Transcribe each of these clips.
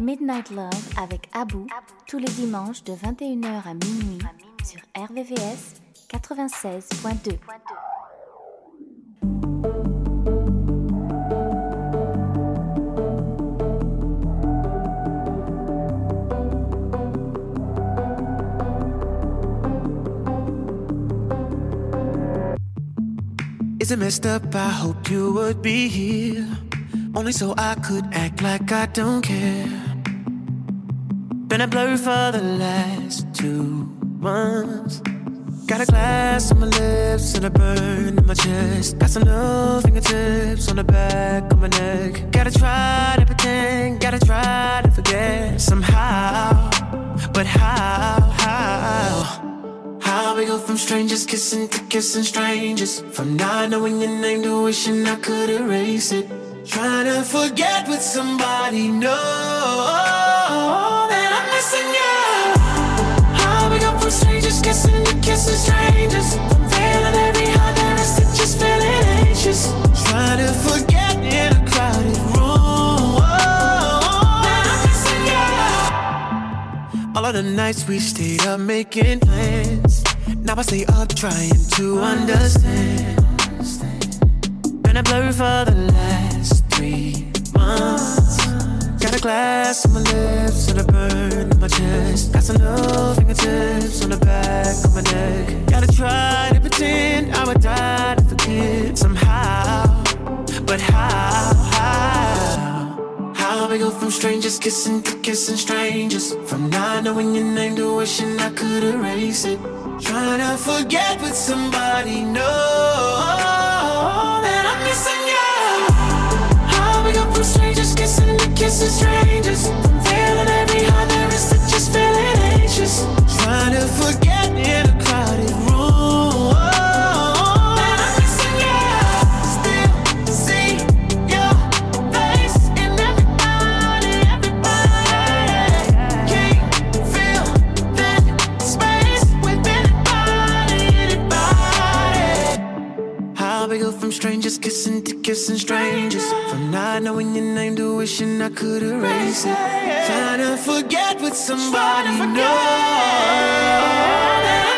Midnight Love avec Abou tous les dimanches de 21h à minuit sur RVVS 96.2. Is it messed up? I you would be here. Only so I could act like I don't care. Been a blur for the last two months. Got a glass on my lips and a burn in my chest. Got some little fingertips on the back of my neck. Gotta try to pretend, gotta try to forget somehow. But how, how? How we go from strangers kissing to kissing strangers? From not knowing your name to wishing I could erase it. Trying to forget with somebody, no, missing you. How go from strangers kissing to kissing strangers? From feeling every heart there is just feeling anxious. Trying to forget in a crowded room. that I'm missing you. All of the nights we stayed up making plans. Now I stay up trying to understand. Been a blur for the last three months. Got a glass on my lips and a burn in my chest. Got some little fingertips on the back of my neck. Gotta try to pretend I would die to forget somehow. But how? How? How we go from strangers kissing to kissing strangers? From not knowing your name to wishing I could erase it. Trying to forget with somebody, no, that I'm missing kissing to kissing strangers? From feeling every heart there is just feeling anxious. Trying to forget in strangers kissing to kissing strangers? From not knowing your name to wishing I could erase it. Trying to forget with somebody, no. that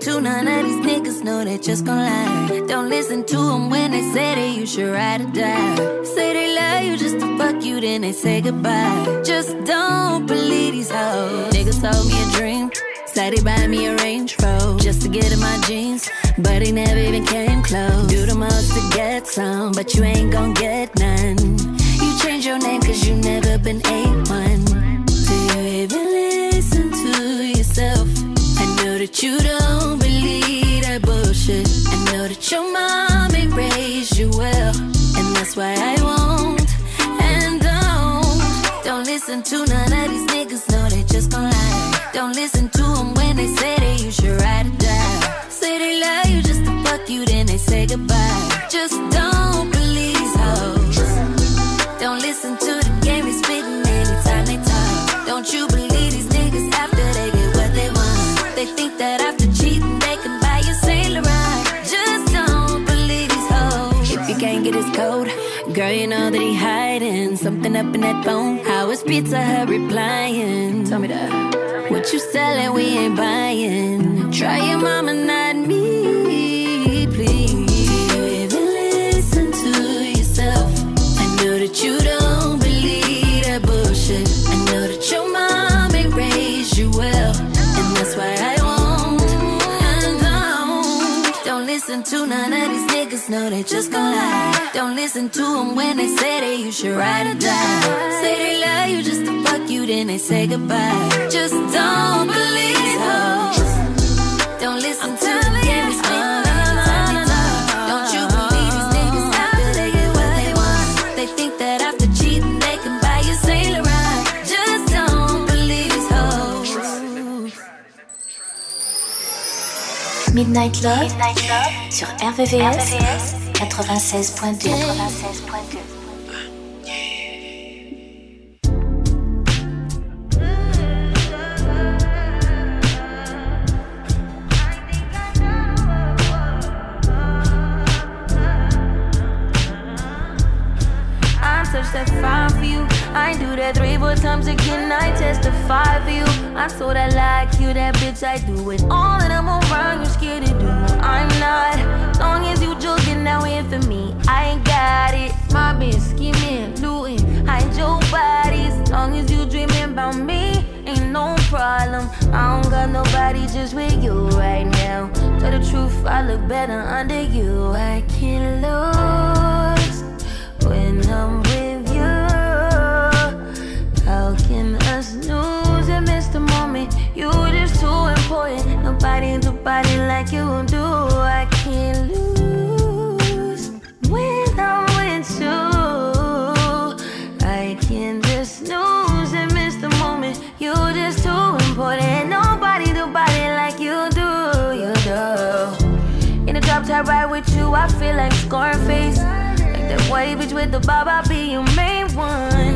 to none of these niggas, know they just gon' lie. Don't listen to them when they say that you should ride or die. Say they love you just to fuck you, then they say goodbye. Just don't believe these hoes. Niggas told me a dream. Said he buy me a Range Rover just to get in my jeans, but he never even came close. Do the most to get some, but you ain't gon' get none. You change your name cause you never been A1. Do you even listen to yourself? That you don't believe that bullshit. I know that your mom ain't raised you well, and that's why I won't and don't. Don't listen to none of these niggas, no, they just gon' lie. Don't listen to them when they say that you should ride or die. Say they love you just to fuck you, then they say goodbye. Just don't believe these hoes. Don't listen to the game they spittin' anytime they talk. Don't you pocket is cold. Girl, you know that he hiding something up in that phone. How is pizza hut replying? Tell me that. What you selling? We ain't buying. Try your mama, not me, please. You even listen to yourself? I know that you. None of these niggas, know they just gon' lie. Don't listen to them when they say that you should ride or die. Say they love you just to fuck you, then they say goodbye. Just don't believe hoes. Don't listen to them, Midnight Love, sur RVVS, 96.2. I touch that fire for you. I ain't do that three, four times again. I testify for you. I so that like you, that bitch. I do it all that I'm around. You scared to. I'm not. Long as you joking, now in for me. I ain't got it. My bitch scheming, looting, hide your bodies. Long as you dreaming about me, ain't no problem. I don't got nobody just with you right now. Tell the truth, I look better under you. I can't lose when I'm important. Nobody do body like you do. I can't lose when I'm with you. I can just snooze and miss the moment. You're just too important. Nobody do body like you do. You do. In the drop top ride with you, I feel like Scarface. Like that white bitch with the bob, I'll be your main one.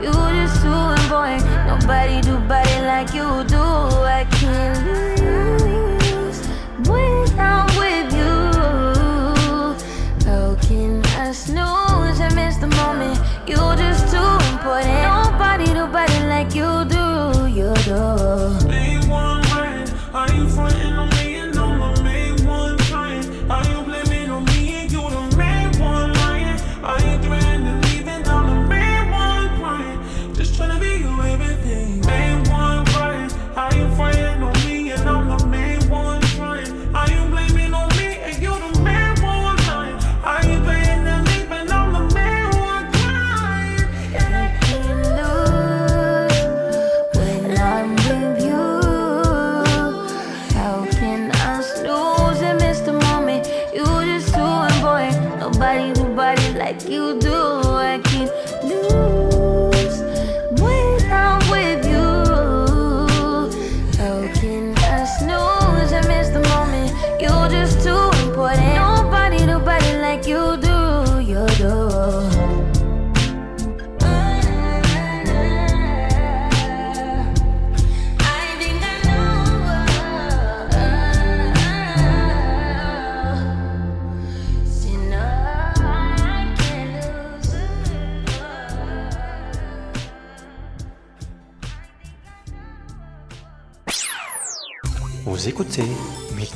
You just too important. Nobody do body like you do. I can't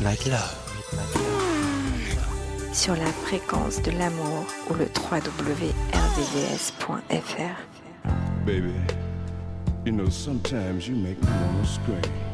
Midnight Love. sur la fréquence de l'amour ou le www.rdvs.fr. Baby, you know, sometimes you make me wanna scream.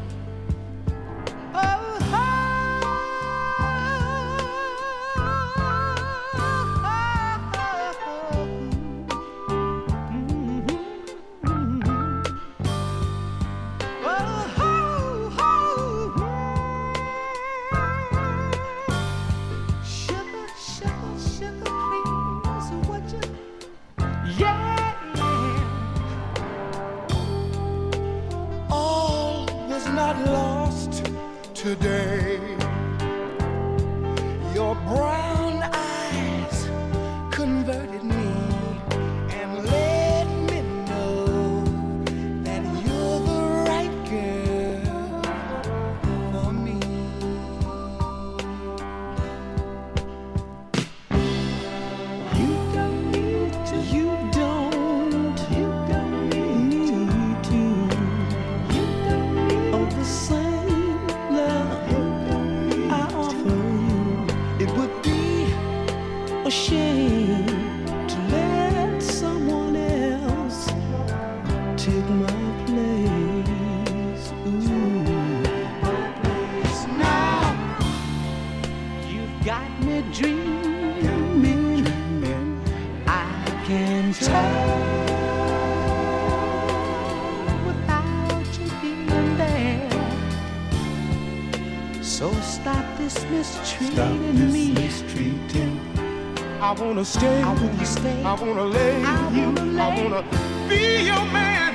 stay. I wanna stay. I wanna lay I you. Wanna lay. I wanna be your man.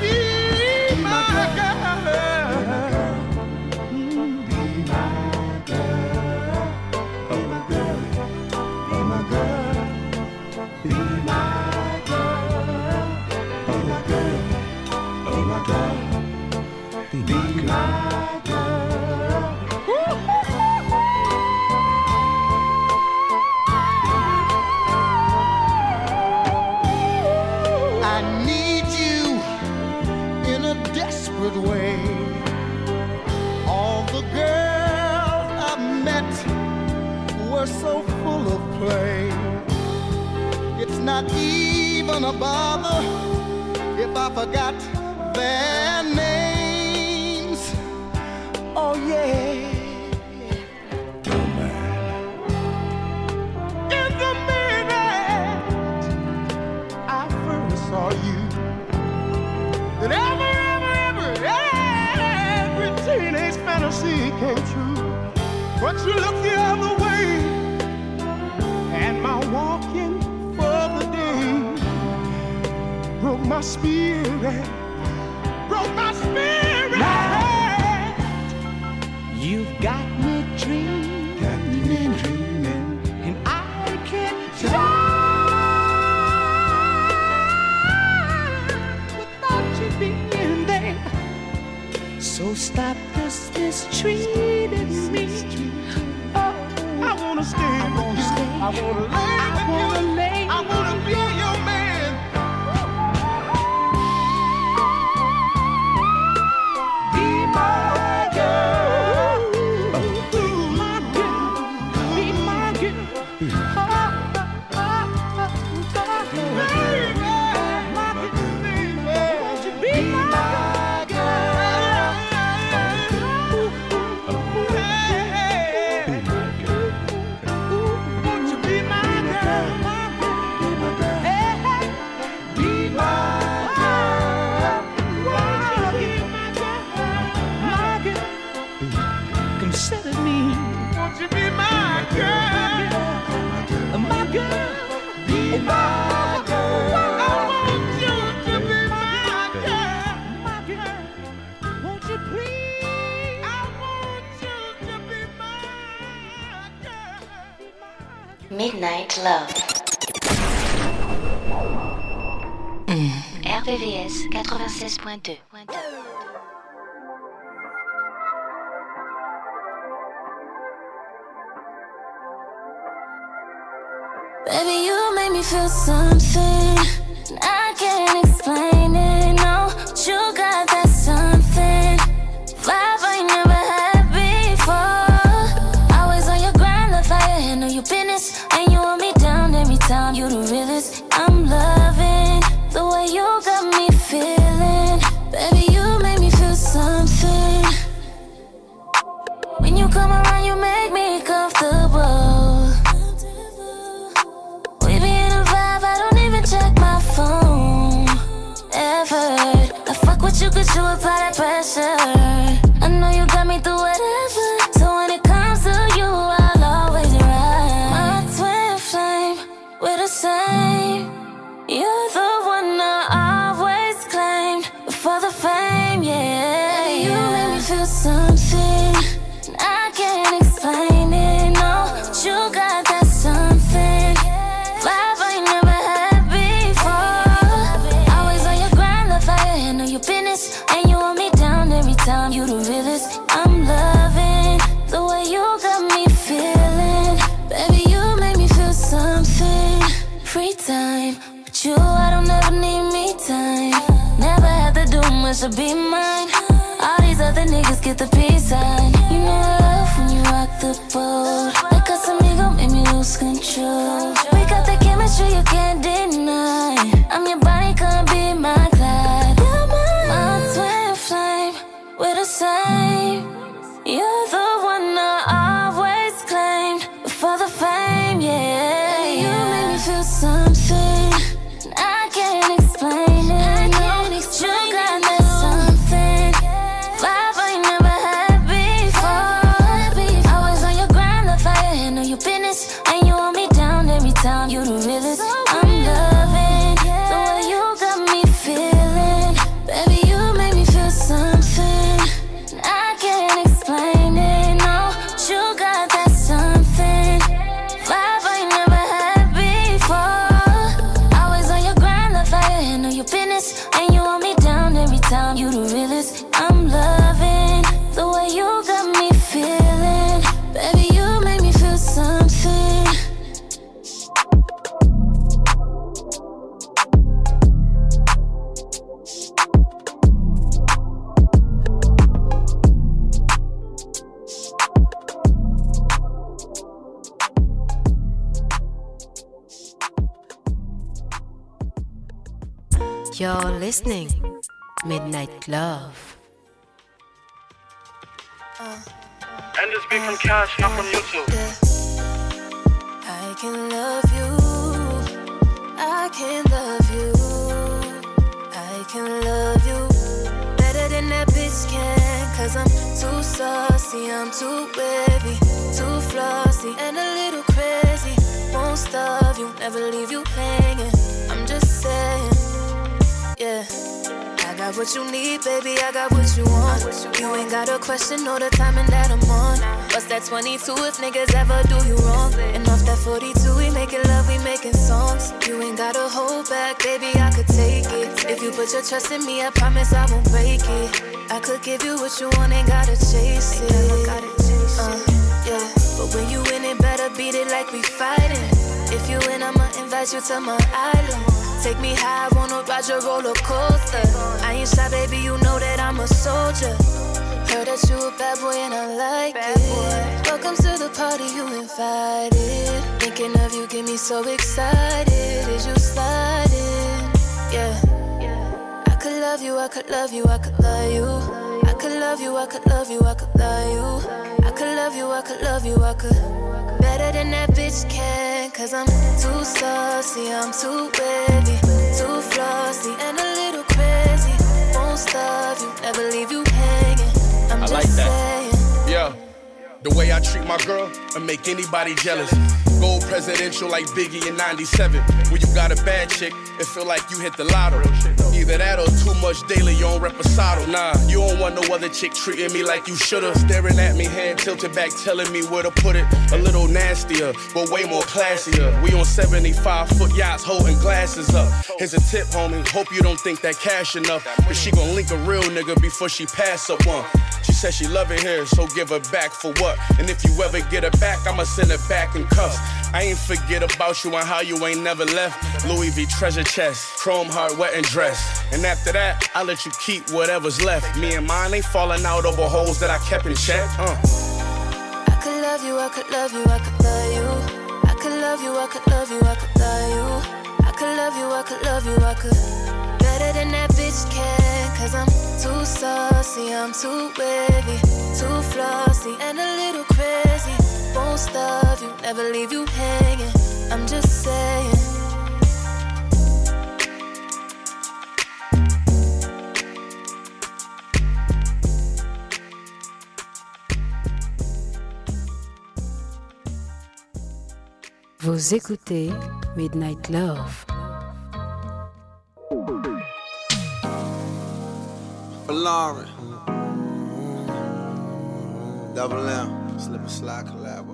Be, be my, my girl. girl. Be my girl. Be my girl. Be my girl. Be my girl. Love. Mm. RVVS 96.2 And this beat from Cash, not from YouTube. I can love you. I can love you. I can love you better than that bitch can. Cause I'm too saucy, I'm too wavy, too flossy, and a little crazy. Won't starve you, never leave you hanging. I'm just saying, yeah. Got what you need, baby, I got what you want. You ain't got a question or the timing that I'm on. What's that 22 if niggas ever do you wrong? And off that 42, we making love, we making songs. You ain't gotta hold back, baby, I could take it. If you put your trust in me, I promise I won't break it. I could give you what you want, ain't gotta chase it. Uh, yeah, but when you win it, better beat it like we fighting. If you win, I'ma invite you to my island. Take me high, wanna ride your roller coaster. I ain't shy, baby, you know that I'm a soldier. Heard that you a bad boy and I like it. Welcome to the party, you invited. Thinking of you get me so excited. Is you sliding? Yeah. I could love you, I could love you, I could love you. I could love you, I could love you, I could love you. I could love you, I could love you, I could. Better than that bitch can, cause I'm too saucy, I'm too wavy, too flossy, and a little crazy. Won't starve you, never leave you hanging. I'm I just like that. saying. Yeah. The way I treat my girl and make anybody jealous. Gold presidential like Biggie in 97. When you got a bad chick, it feel like you hit the lotto. Either that or too much daily, you on reposado. Nah, you don't want no other chick treating me like you shoulda. Staring at me, hand tilted back, telling me where to put it. A little nastier, but way more classier. We on 75 foot yachts holding glasses up. Here's a tip, homie. Hope you don't think that cash enough. But she gon' link a real nigga before she pass up one. She said she love it here, so give her back for what? And if you ever get her back, I'ma send her back in cuffs. I ain't forget about you and how you ain't never left. Louis V treasure chest, chrome heart, wet and dress. And after that, I let you keep whatever's left. Me and mine ain't falling out over holes that I kept in check. Uh. I could love you, I could love you, I could love you. I could love you, I could love you, I could love you. I could love you, I could love you, I could. Better than that bitch can, cause I'm too saucy, I'm too wavy, too flossy, and a little crazy. Won't starve you, never leave you hanging. I'm just saying. Vous écoutez Midnight Love. For Lauren. Mm-hmm. Mm-hmm. Double M. Slip and slide collabo.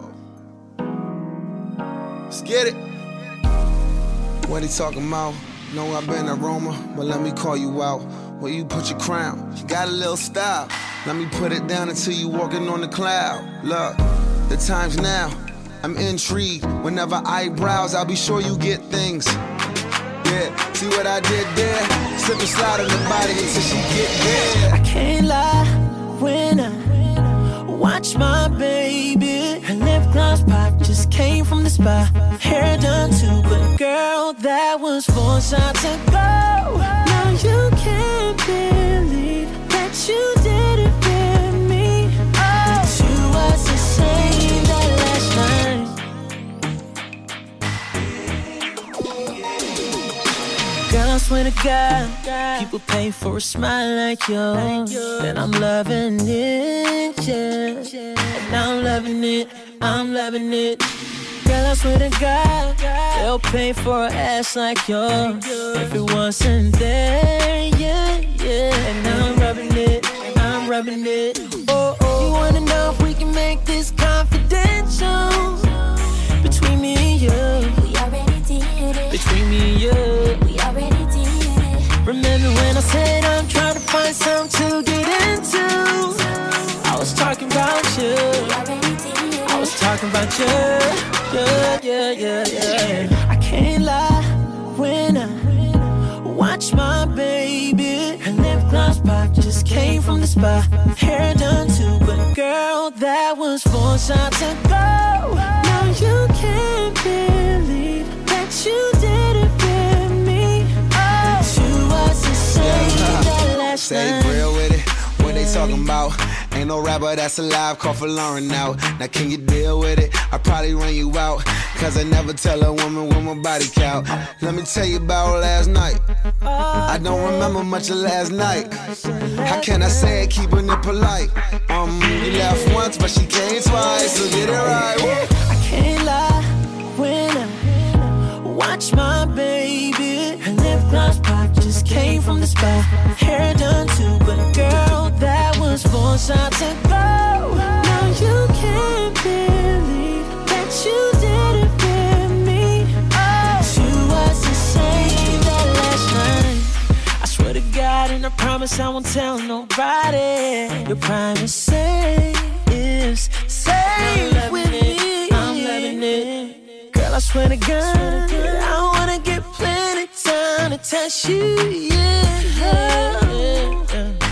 Let's get it. What he talking about? Know I've been aroma, but let me call you out. Where you put your crown? You got a little style. Let me put it down until you walking on the cloud. Look, the time's now. I'm intrigued. Whenever I browse, I'll be sure you get things. Yeah, see what I did there? Slip and slide on the body until she get there. I can't lie when I watch my baby. Her lip gloss pop just came from the spa. Hair done too, but girl, that was four shots ago. Now you can't believe that you I swear to God, people pay for a smile like yours. And I'm loving it, yeah. And I'm loving it, I'm loving it. Girl, I swear to God, they'll pay for an ass like yours. If it wasn't there, yeah, yeah. And I'm rubbing it, I'm rubbing it. Oh, oh. You wanna know if we can make this confidential? Between me and you. We already did it. Between me and you. We already did it. Remember when I said I'm trying to find something to get into? I was talking about you. I was talking about you. Yeah, yeah, yeah, yeah. I can't lie when I watch my baby. Her lip gloss pop just came from the spa. Hair done too, but girl, that was four shots ago. Now you can't believe that you did it with me. But you was Say real with it. What they talking about? Ain't no rapper that's alive, call Folarin out. Now can you deal with it? I probably run you out. Cause I never tell a woman what my body count. Let me tell you about last night. I don't remember much of last night. How can I say it, keeping it polite? Um, you laughed once, but she came twice, so get it right. Woo. I can't lie when I watch my baby. Her lip gloss came from the spot. Hair done too, but girl, that was four shots ago. Now you can't believe that you did it with me. Oh, you was the same that last night. I swear to God, and I promise I won't tell nobody. Your prime is safe, is safe with me. I'm loving it. Girl, I swear to God, I wanna get plenty time to touch you, yeah.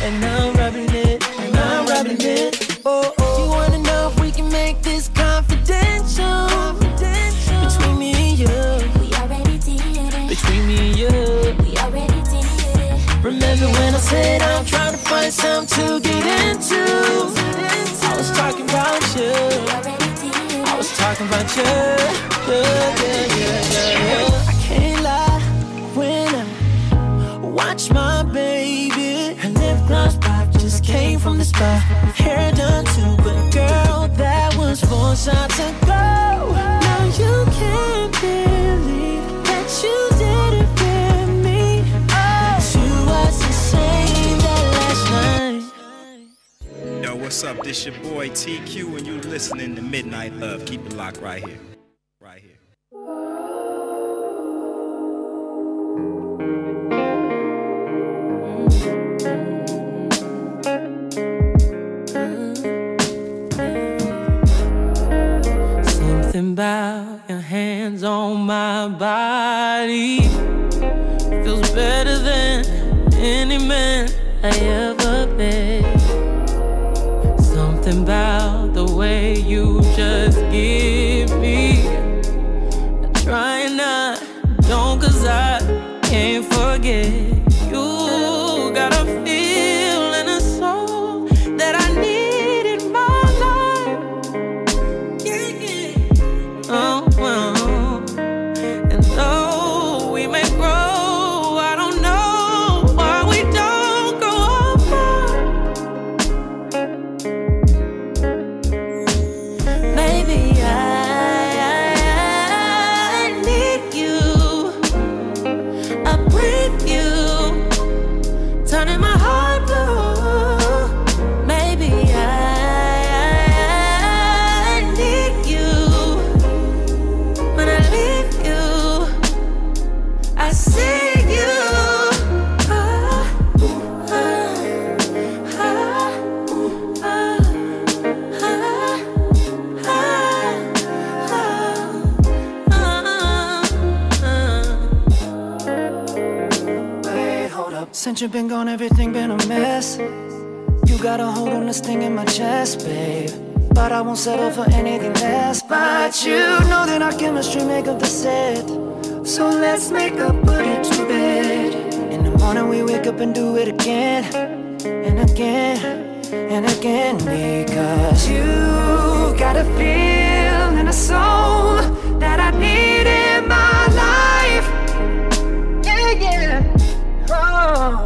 And I'm rubbing it, and I'm rubbing it. Oh, oh. You wanna know if we can make this confidential? Between me and you. We already did it. Between me and you. We already did it. Remember when I said I'm trying to find something to get into? I was talking about you. I was talking about you. Yeah, yeah, yeah, yeah, My baby. Her lip gloss pop just came from the spot. Hair done too, but girl, that was four shots ago. Now you can't believe that you did it with me. Oh, you was the same that last night. Yo, what's up? This your boy TQ, and you listening to Midnight Love. Keep it locked right here. Something about your hands on my body feels better than any man I ever met. Something about the way you just give me. Trying not, don't, cause I can't forget. Since you've been gone, everything been a mess. You got a hold on this thing in my chest, babe. But I won't settle for anything less. But you know that our chemistry make up the set. So let's make up, put it to bed. In the morning we wake up and do it again, and again, and again. Because you got a feel and a soul that I need in my life. Yeah, yeah. Oh.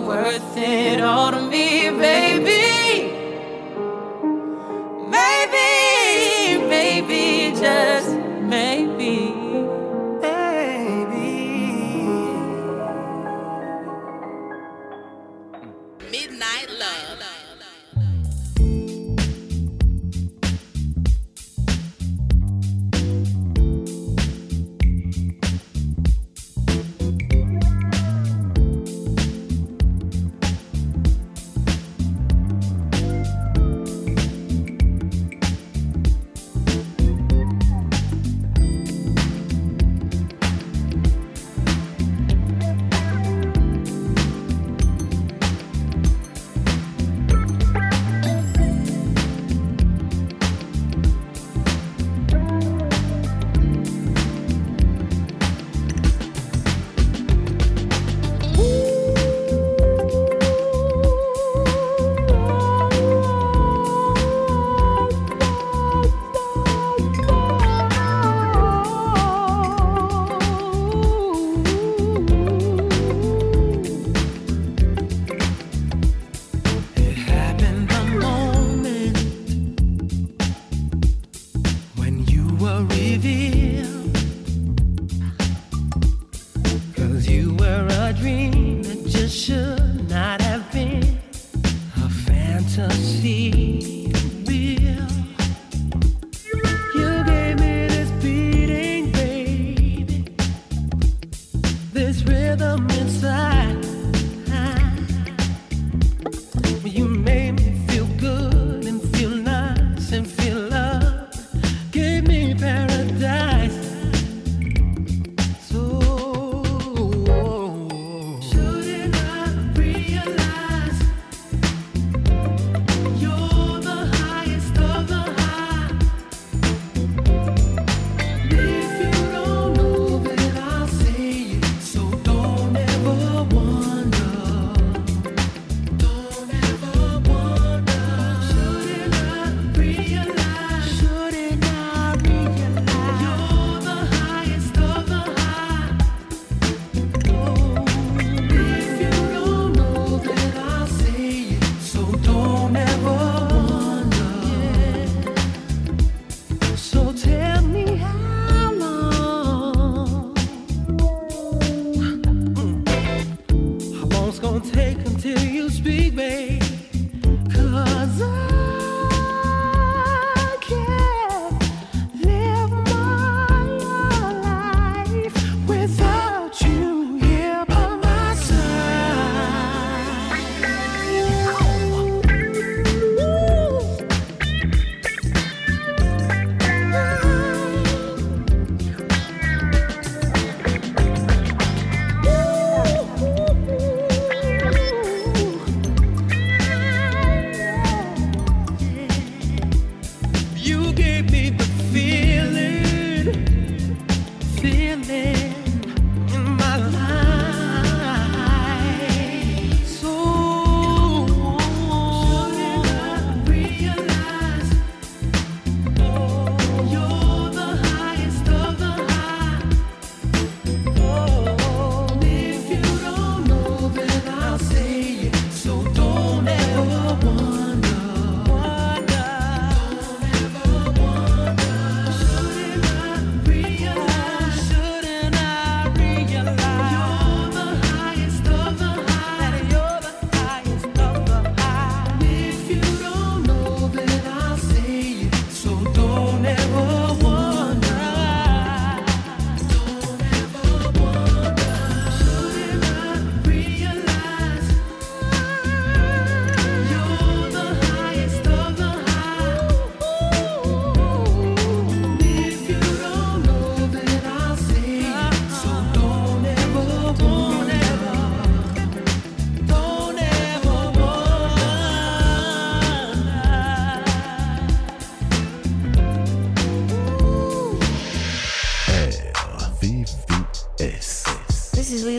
Worth it all to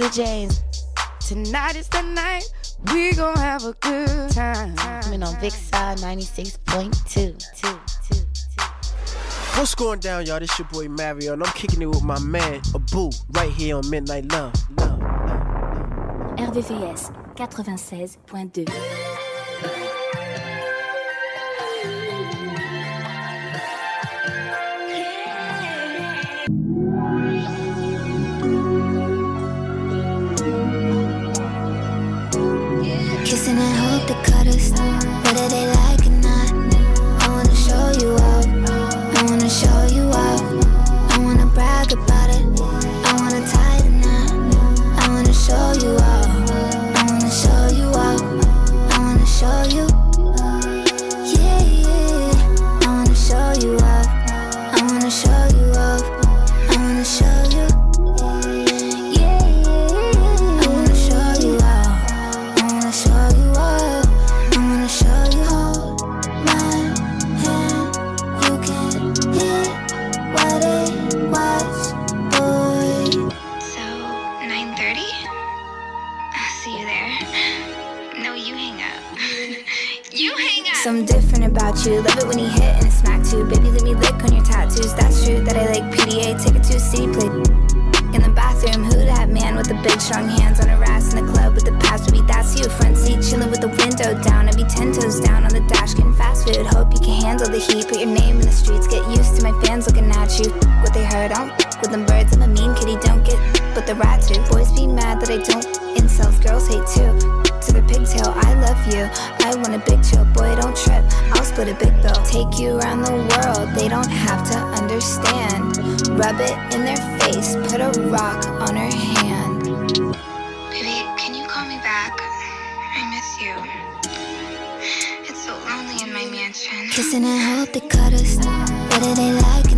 DJs. Tonight is the night. We gon' have a good time. Coming on Vixar 96.2. What's going down, y'all? This your boy Mario, and I'm kicking it with my man Abu right here on Midnight Love. Love, love, love. RVVS 96.2. Kissing and hope they cut us. Whether they like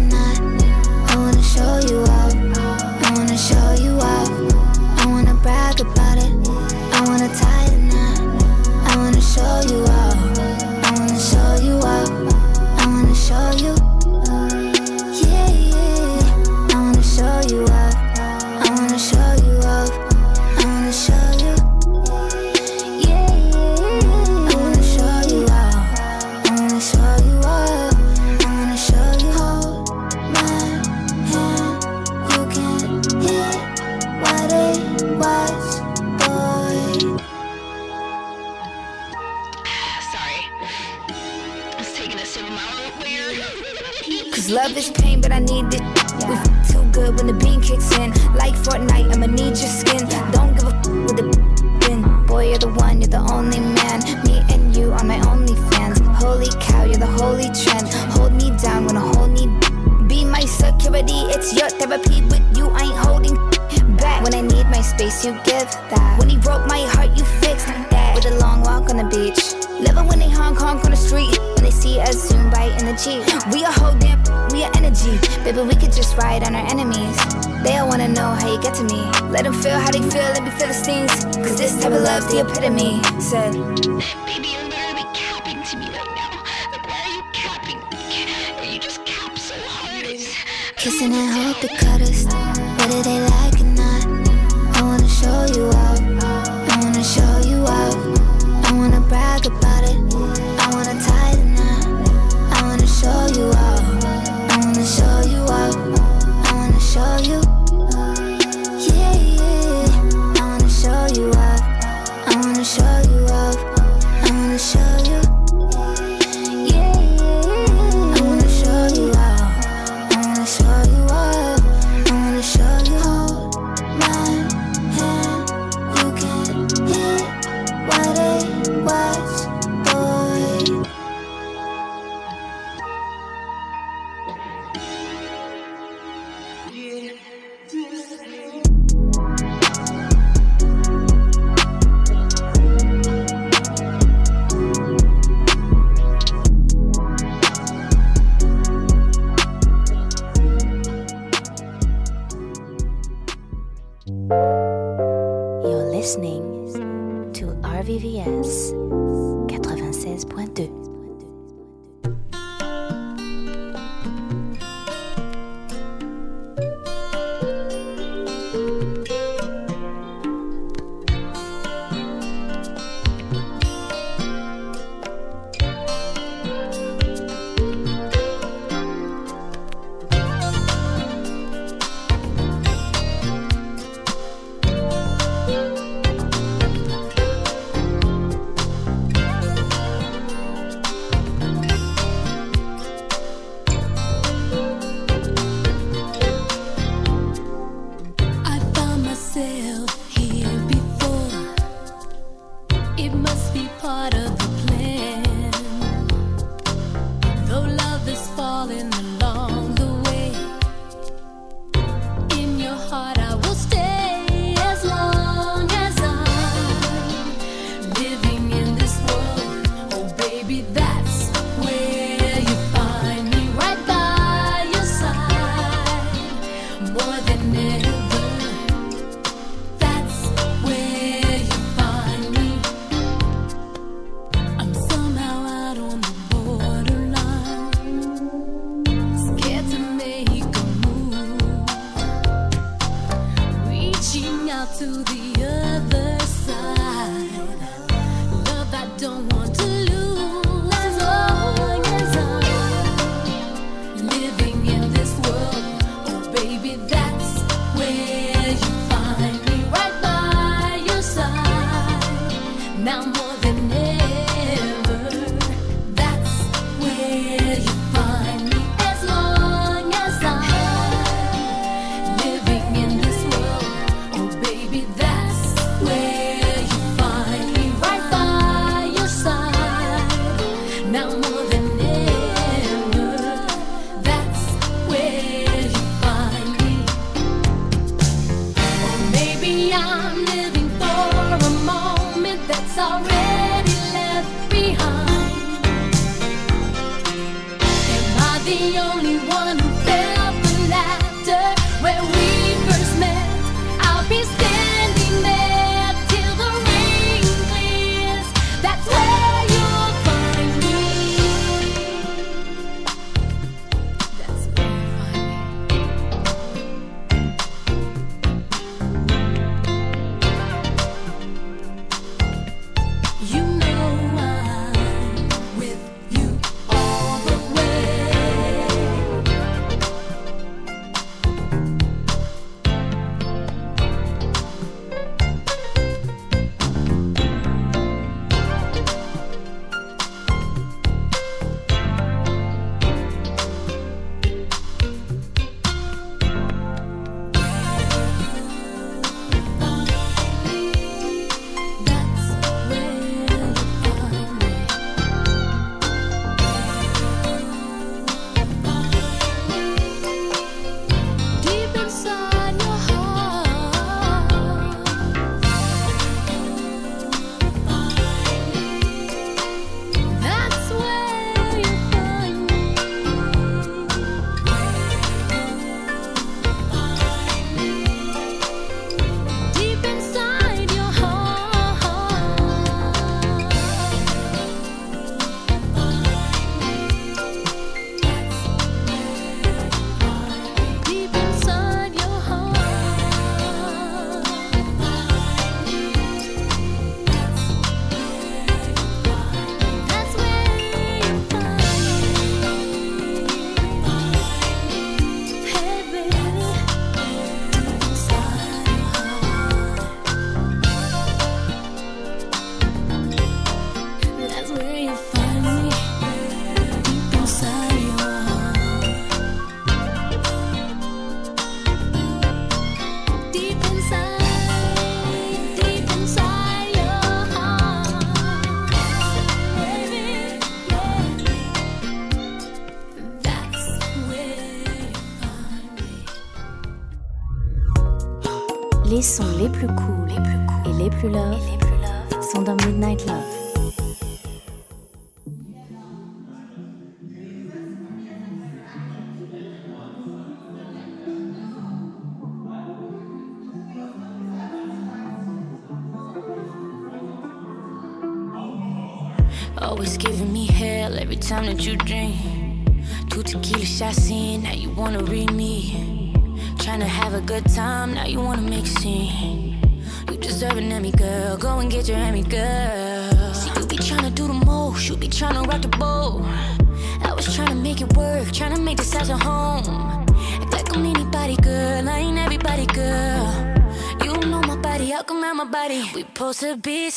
to be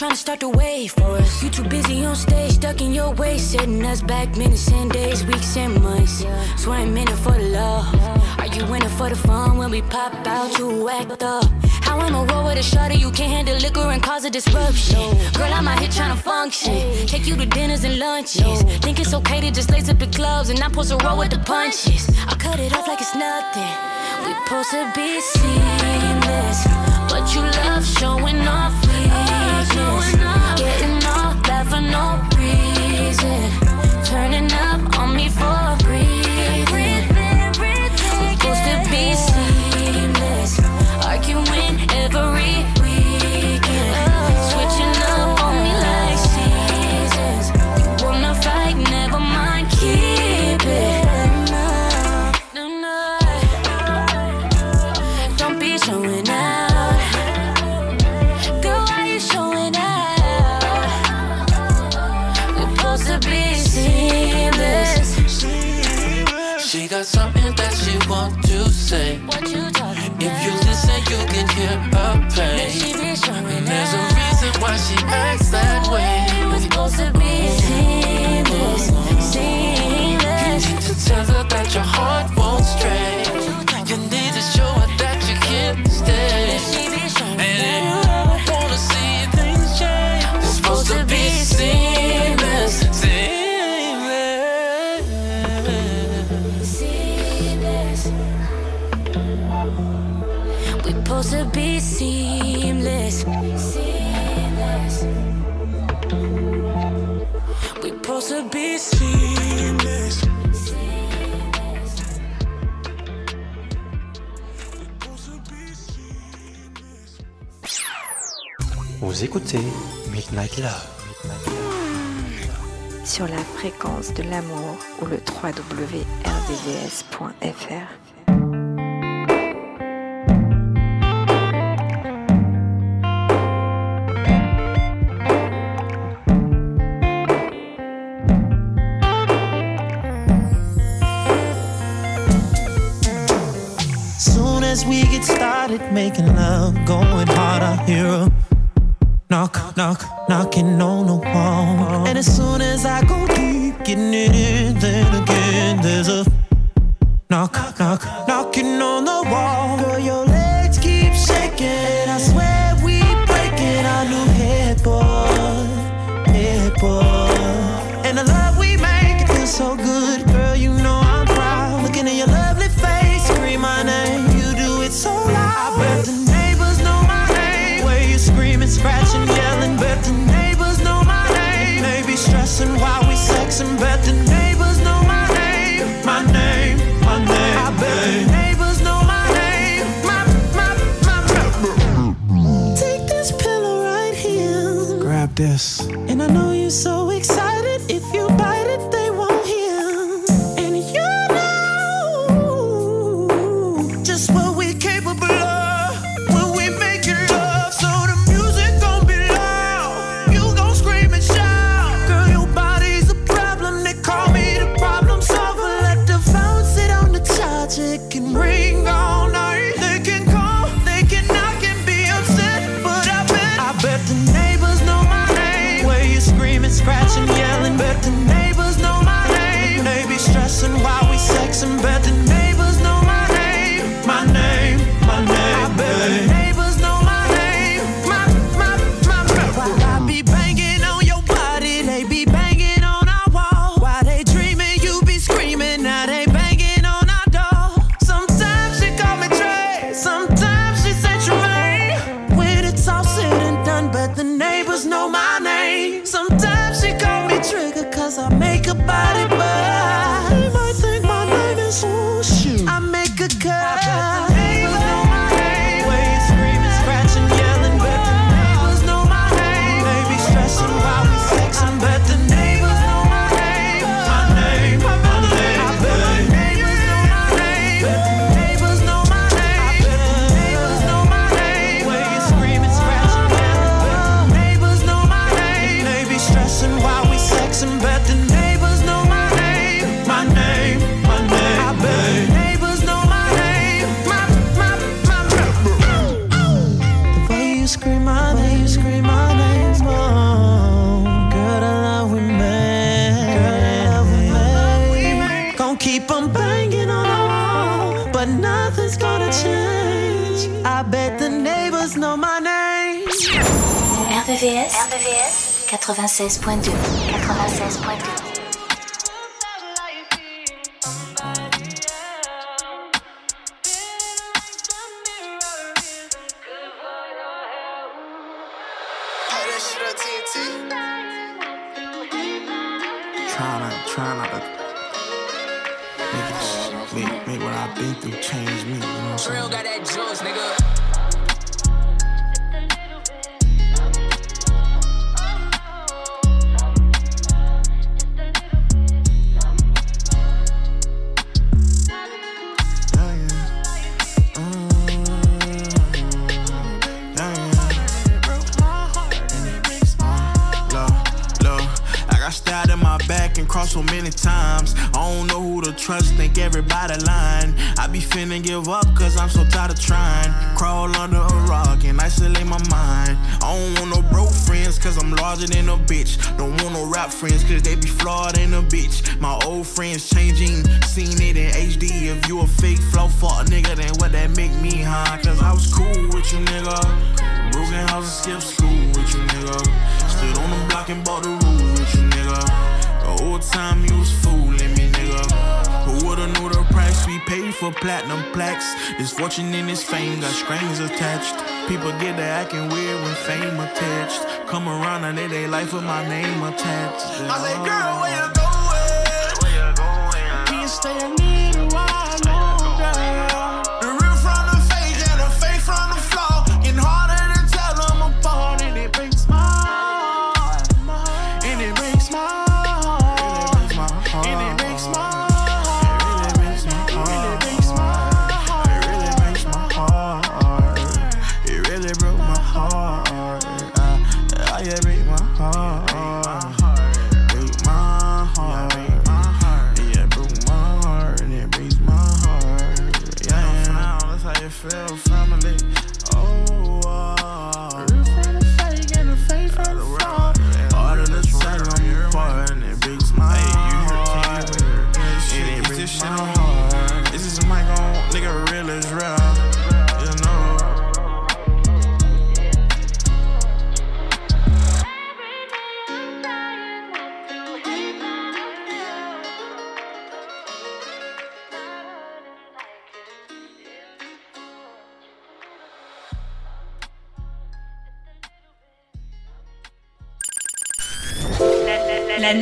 trying to start the wave for us. You too busy on stage, stuck in your way, setting us back minutes and days, weeks and months. Yeah. in it for the love. Are you in it for the fun when we pop out? You act up. How am I roll with a shutter? you can't handle liquor and cause a disruption? Girl, I'm out here trying to function. Take you to dinners and lunches. Think it's okay to just lace up the gloves and not post a roll with the punches. I cut it off like it's nothing. We supposed to be seamless, but you love showing off no reason. Turning up. Vous écoutez Midnight Love. Sur la fréquence de l'amour ou le www.rdvs.fr. we get started making love, going hard. I hear a knock, knock, knocking on the wall. And as soon as I go deep, getting it in, then again, there's a knock, knock. 96.2 96.2 fame attached. Come around and they life with my name attached. I say, girl, where you going? Where you going? Can you stay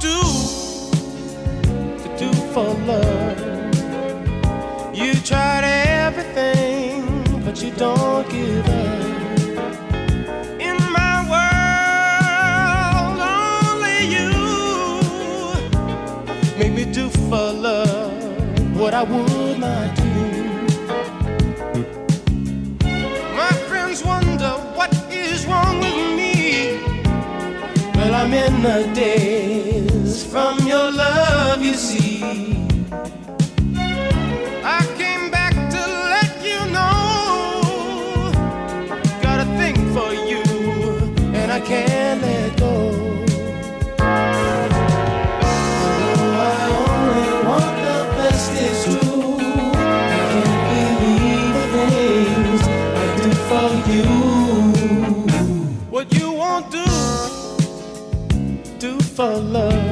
do to do for love. You tried everything, but you don't give up. In my world, only you make me do for love what I would not do. My friends wonder what is wrong with me. Well, I'm in the day. From your love, you see. I came back to let you know. Got a thing for you, and I can't let go. I only want the best, it's true. I can't believe the things I do for you. What you won't do, do for love.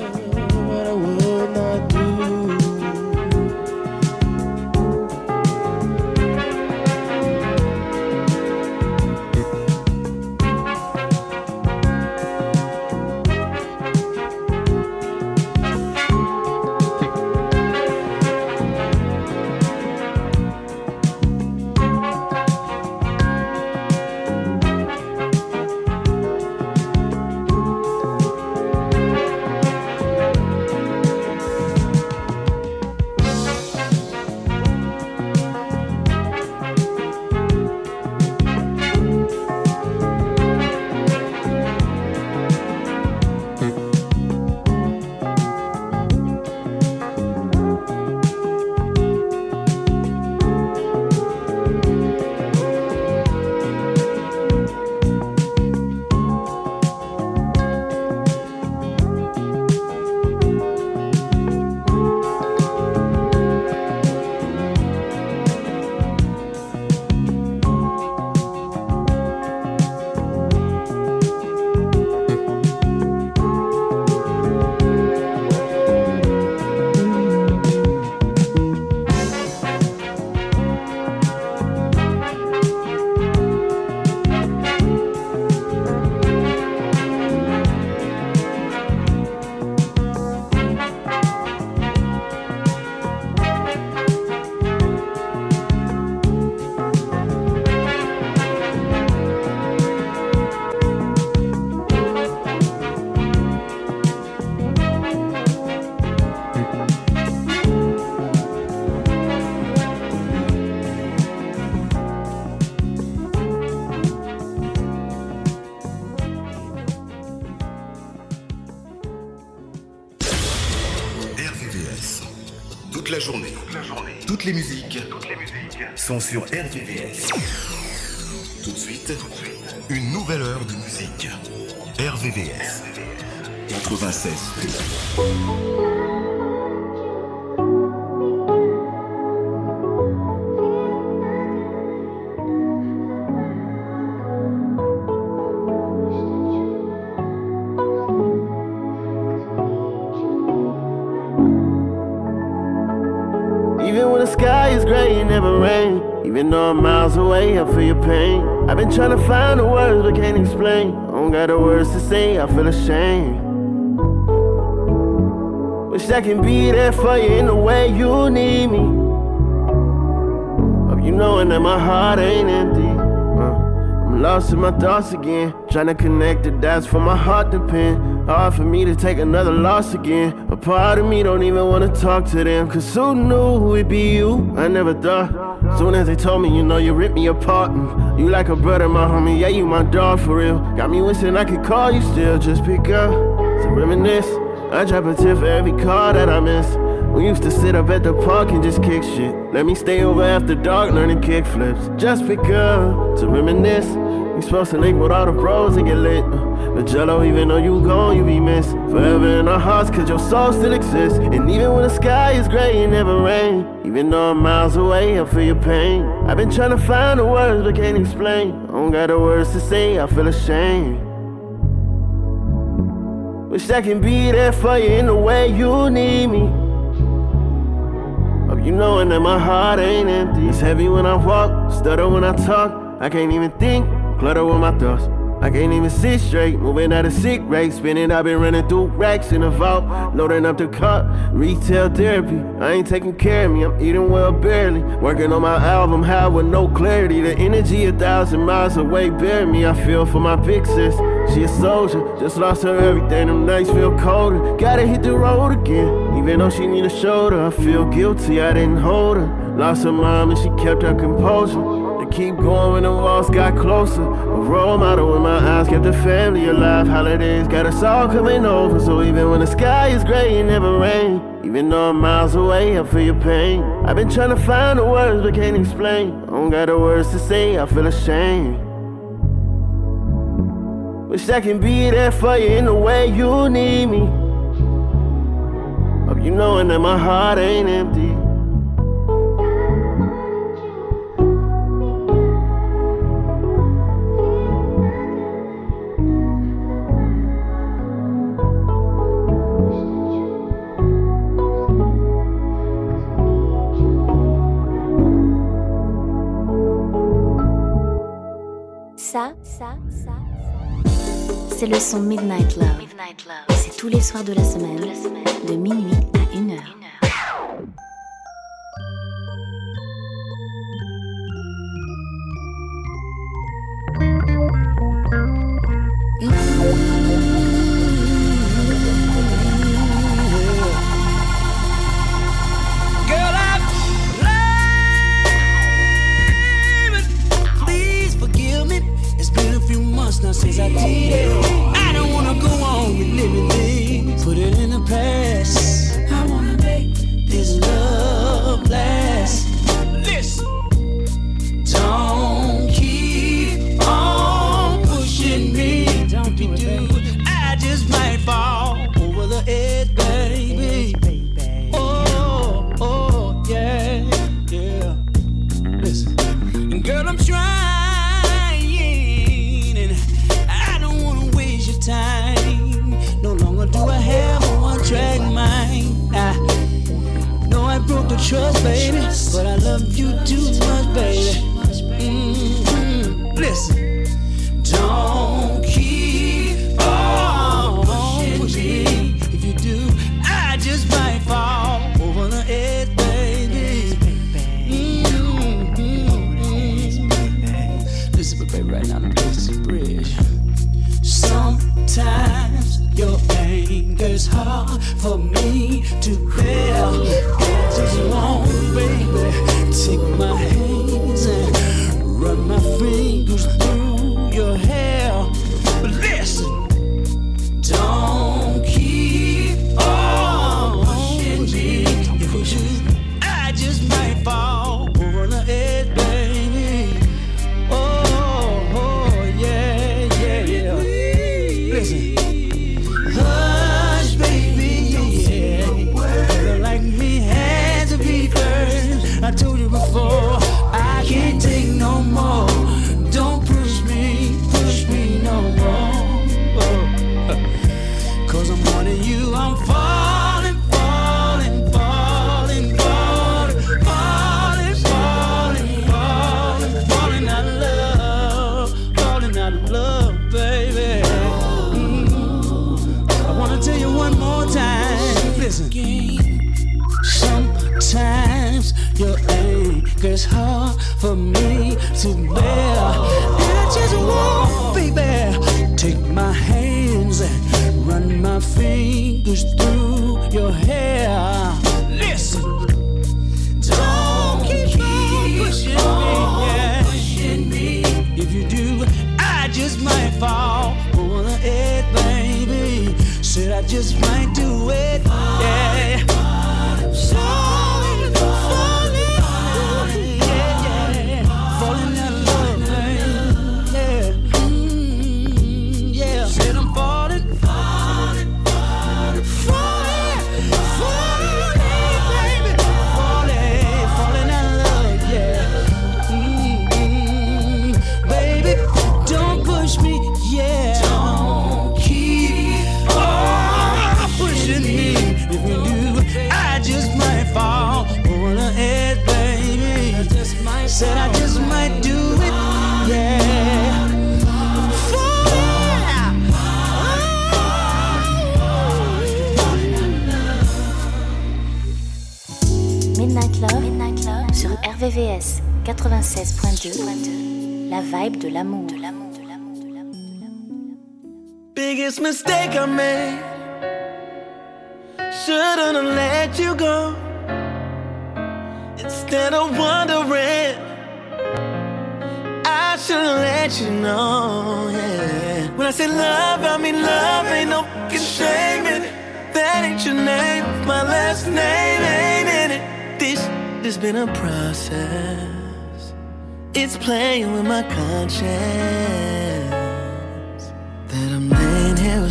Sont sur RVVS. Tout de suite, une nouvelle heure de musique. RVVS. 96. I feel your pain. I've been trying to find the words but can't explain. I don't got the words to say, I feel ashamed. Wish I can be there for you in the way you need me. Hope you knowing that my heart ain't empty. Uh, I'm lost in my thoughts again. Trying to connect the dots for my heart to pin. Hard for me to take another loss again. A part of me don't even wanna talk to them. Cause who knew it'd be you? I never thought. Soon as they told me, you know, you ripped me apart. And you like a brother, my homie. Yeah, you my dog for real. Got me wishing I could call you still. Just pick up to reminisce. I drop a tip for every call that I miss. We used to sit up at the park and just kick shit. Let me stay over after dark learning kick flips. Just pick up to reminisce. We supposed to link with all the bros and get lit. Uh. But Jello, even though you gone, you be missed. Forever in our hearts, cause your soul still exists. And even when the sky is gray, it never rain. Even though I'm miles away, I feel your pain. I've been trying to find the words, but can't explain. I don't got the words to say, I feel ashamed. Wish I can be there for you in the way you need me. Hope you knowing that my heart ain't empty. It's heavy when I walk, stutter when I talk. I can't even think, clutter with my thoughts. I can't even sit straight, moving at a sick rate. Spinning, I've been running through racks in the vault, loading up the cut. Retail therapy, I ain't taking care of me, I'm eating well barely. Working on my album, high with no clarity. The energy a thousand miles away, bear me. I feel for my big sis, she a soldier, just lost her everything. Them nights feel colder, gotta hit the road again. Even though she need a shoulder, I feel guilty, I didn't hold her. Lost her mom and she kept her composure. Keep going when the walls got closer. A role model in my eyes kept the family alive. Holidays got us all coming over. So even when the sky is gray, it never rain. Even though I'm miles away, I feel your pain. I've been trying to find the words but can't explain. I don't got the words to say, I feel ashamed. Wish I can be there for you in the way you need me. Hope you knowing that my heart ain't empty. c'est le son Midnight Love. Midnight Love. C'est tous les soirs de la semaine, de, la semaine. de minuit à 1h. since I did it.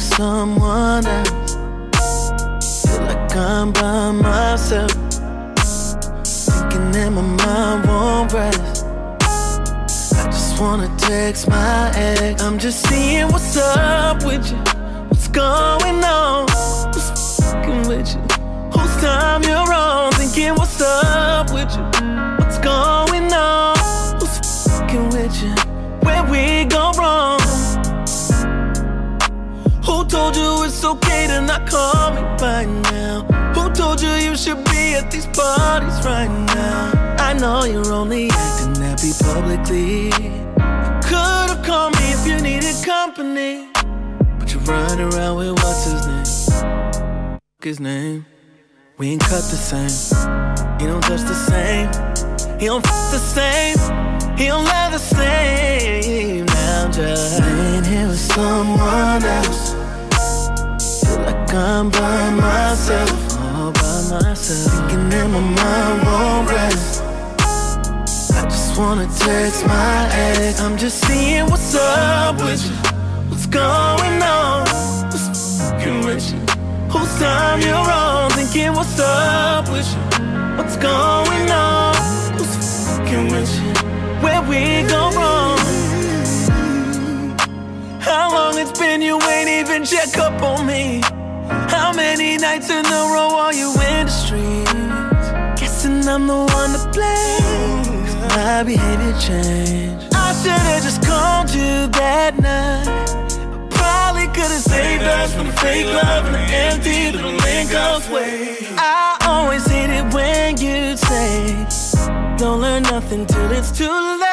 with someone else. Feel like I'm by myself. Thinking that my mind won't rest. I just wanna text my ex. I'm just seeing what's up with you. What's going on? Who's fucking with you? Whose time you're on? Thinking what's up with you? What's going on? Who's fucking with you? Where we go wrong? Okay to not call me by now? Who told you you should be at these parties right now? I know you're only acting happy publicly. You could've called me if you needed company. But you run around with what's his name? His name. We ain't cut the same. He don't touch the same. He don't f the same. He don't love the same. Now I'm just laying here with someone else. Like I'm by myself, all by myself. Thinking that my mind won't rest. I just wanna text my ex. I'm just seeing what's up with you. What's going on? What's fucking with you? Whose time you're on? Thinking what's up with you? What's going on? Who's fucking with you? Where we go wrong? How long it's been you ain't even check up on me? How many nights in a row are you in the streets? Guessing I'm the one to blame. My behavior changed. I should've just called you that night. Probably could've saved us from the fake love and the empty little link ups way. I always hate it when you say, Don't learn nothing till it's too late.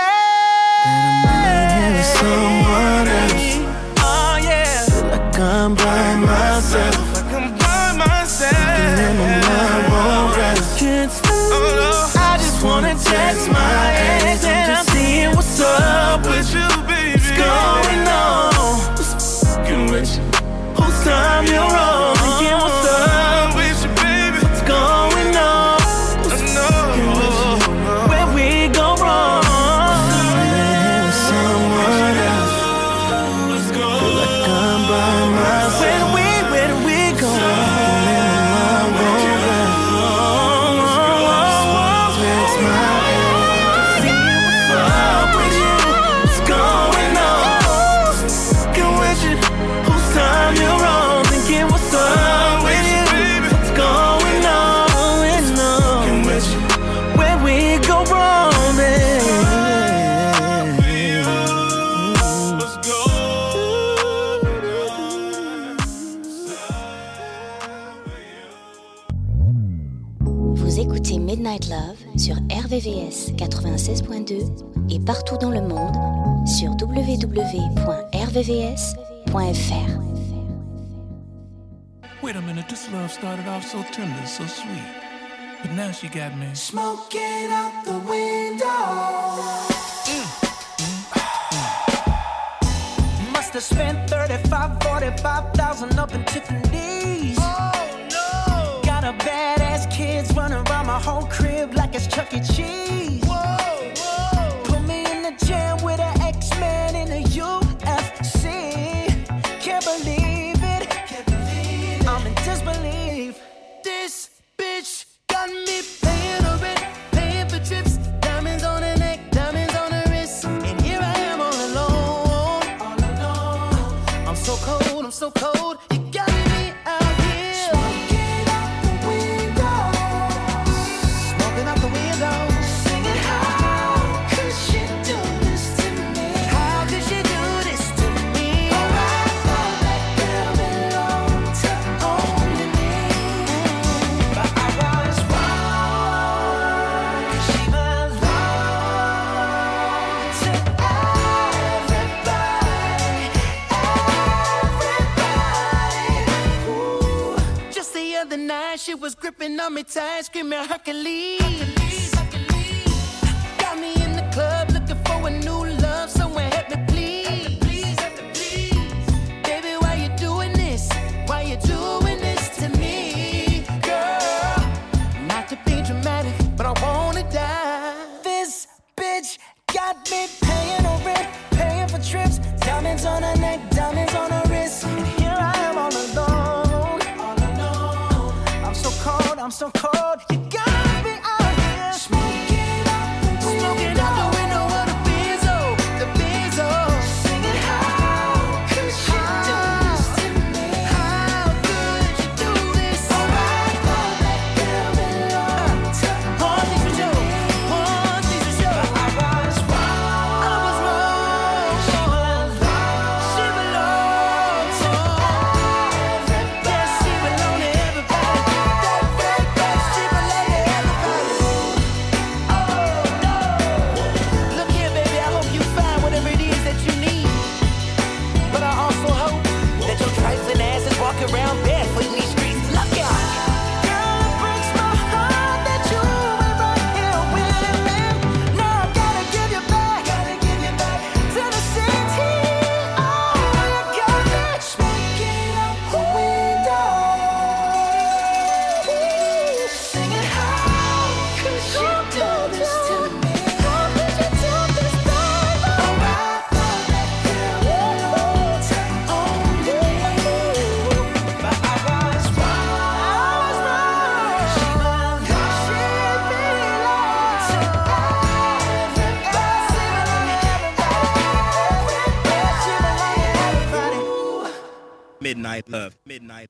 Then I'm with someone else. Oh yeah. Feel like I'm by Wanna text my ex and I'm seeing what's up with you, baby. What's going on? What's with you? Time you're 96.2 et partout dans le monde sur www.rvvs.fr. Wait a minute, this love started off so tender, so sweet. But now she got me. Smoking out the window. Must have spent 35, 45,000 up in Tiffany's. Oh no! Got a badass kids running around my whole crib like it's Chuck E. Cheese. So cold. Was gripping on me tight, screaming Hercules. Got me in the club looking for a new love, someone help me please. Baby, why you doing this? Why you doing this to me, girl? Not to be dramatic, but I wanna die. This bitch got me paying rent, paying for trips, diamonds on her neck, diamonds on her I'm so cold. midnight.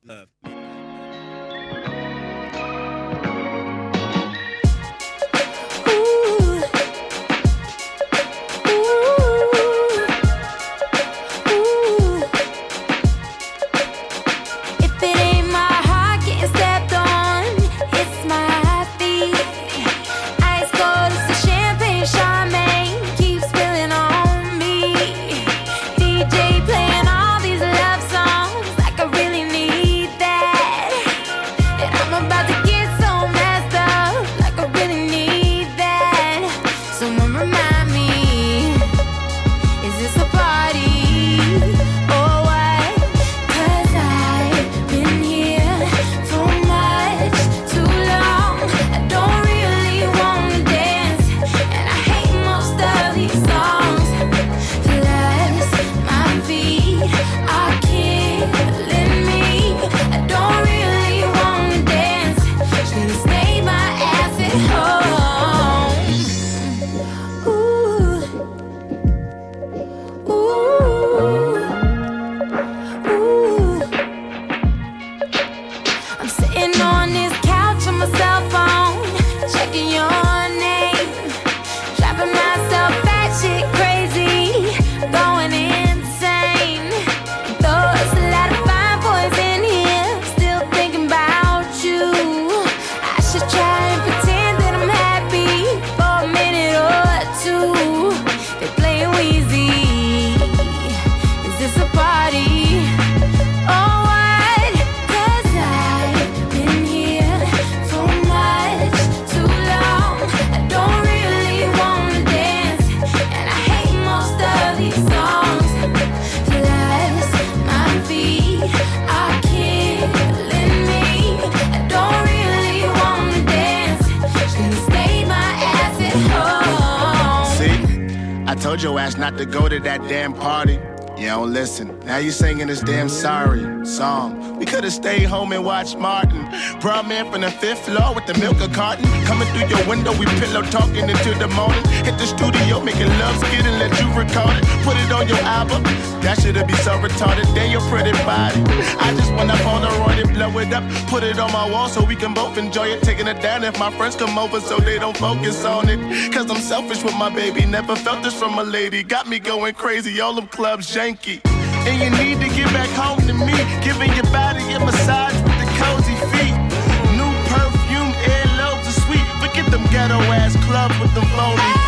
carton. Coming through your window, we pillow talking until the morning. Hit the studio, making love skit and let you record it. Put it on your album. That shoulda be so retarded. Then your pretty body. I just wanna Polaroid and blow it up, put it on my wall so we can both enjoy it. Taking it down if my friends come over so they don't focus on it. Cause I'm selfish with my baby. Never felt this from a lady. Got me going crazy. All them clubs janky. And you need to get back home to me. Giving your body a massage ghetto ass club with the lonely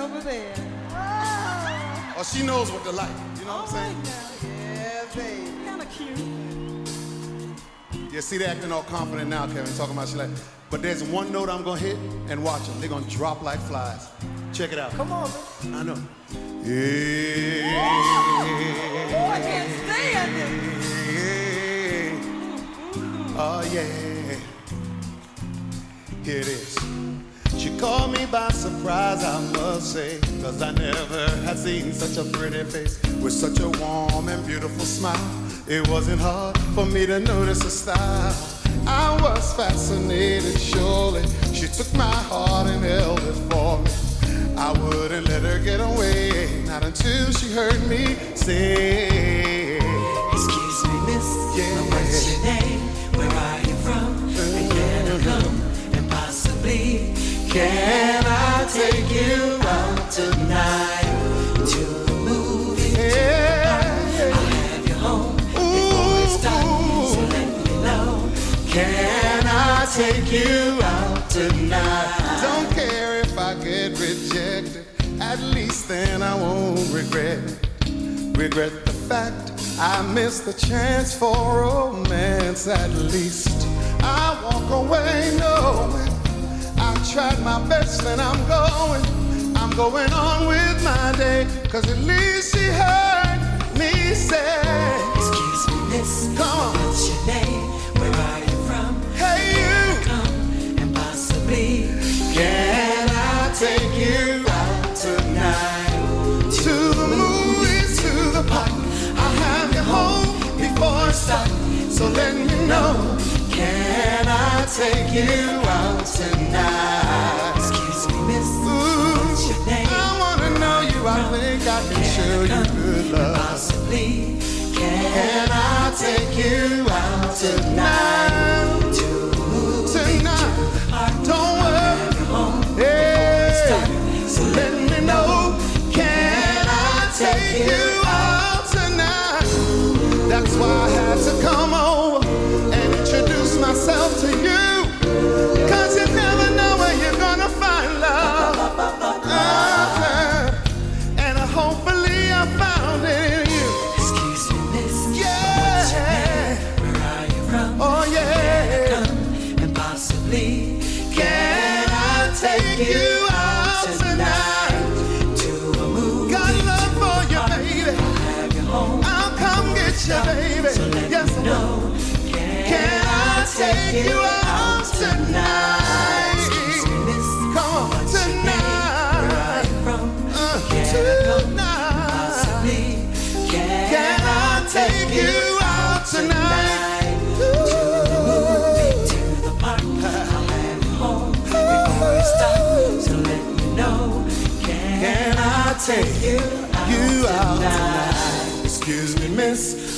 over there. Oh, Oh, she knows what to like. You know what I'm oh, saying? yeah, baby. Kinda cute. Yeah, see, they acting all confident now, Kevin, talking about she like. But there's one note I'm gonna hit, and watch them. They're gonna drop like flies. Check it out. Come on, man. I know. Oh, I can't stand it. Oh, yeah. Here it is. She caught me by surprise, I must say, cause I never had seen such a pretty face with such a warm and beautiful smile. It wasn't hard for me to notice her style. I was fascinated, surely. She took my heart and held it for me. I wouldn't let her get away, not until she heard me say, Excuse me, miss. Yeah. What's your name? Where are you from? And can I come? And possibly, can take you out tonight to the movie? I'll have you home before it's. So let me know. Can I take you out tonight? Don't care if I get rejected. At least then I won't regret. Regret the fact I missed the chance for romance. At least I walk away knowing tried my best and I'm going. I'm going on with my day. Cause at least she heard me say, Excuse me, miss. Come on. What's your name? Where are you from? Hey, you. Come and possibly, Can I take you out tonight? To the movies, to the park. I'll have you home before it's dark. So let me know. Can I take you out tonight? Excuse me, miss. Ooh, What's your name? I wanna know you. I think I can show you good love. Possibly, Can I take you out tonight? Tonight. Don't worry. Home Hey, so let me know. Can I take you out tonight? That's why I had to come over introduce myself to you.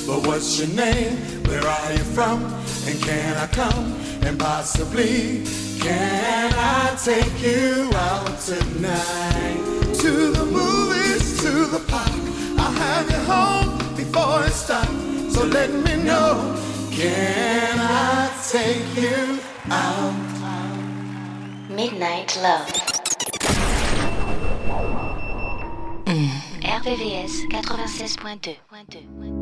But what's your name? Where are you from? And can I come? And possibly, can I take you out tonight? To the movies, to the park. I'll have you home before it's dark. So let me know. Can I take you out? Midnight Love. Mm. RVVS 96.2.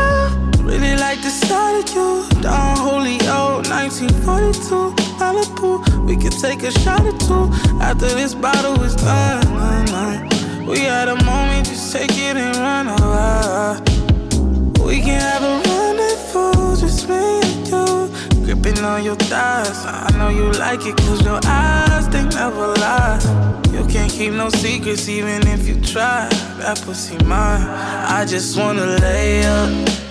Like the sight of you. Don Julio, 1942. Malibu. We could take a shot or two after this bottle is done. Uh-huh. We had a moment, just take it and run over. We can have a rendezvous, just me and you. Gripping on your thighs. I know you like it, cause your eyes, they never lie. You can't keep no secrets, even if you try. That pussy mine. I just wanna lay up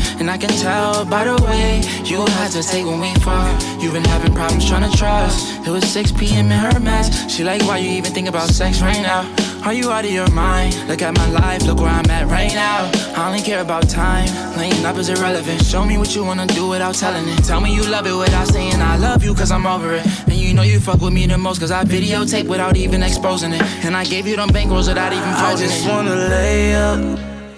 and I can tell by the way you hesitate when we fuck. You've been having problems trying to trust. It was 6 p.m. in her mess. She like, why you even think about sex right now? Are you out of your mind? Look at my life, look where I'm at right now. I only care about time. Laying up is irrelevant. Show me what you wanna do without telling it. Tell me you love it without saying I love you, cause I'm over it. And you know you fuck with me the most, cause I videotape without even exposing it. And I gave you them bankrolls without even I just it. wanna lay up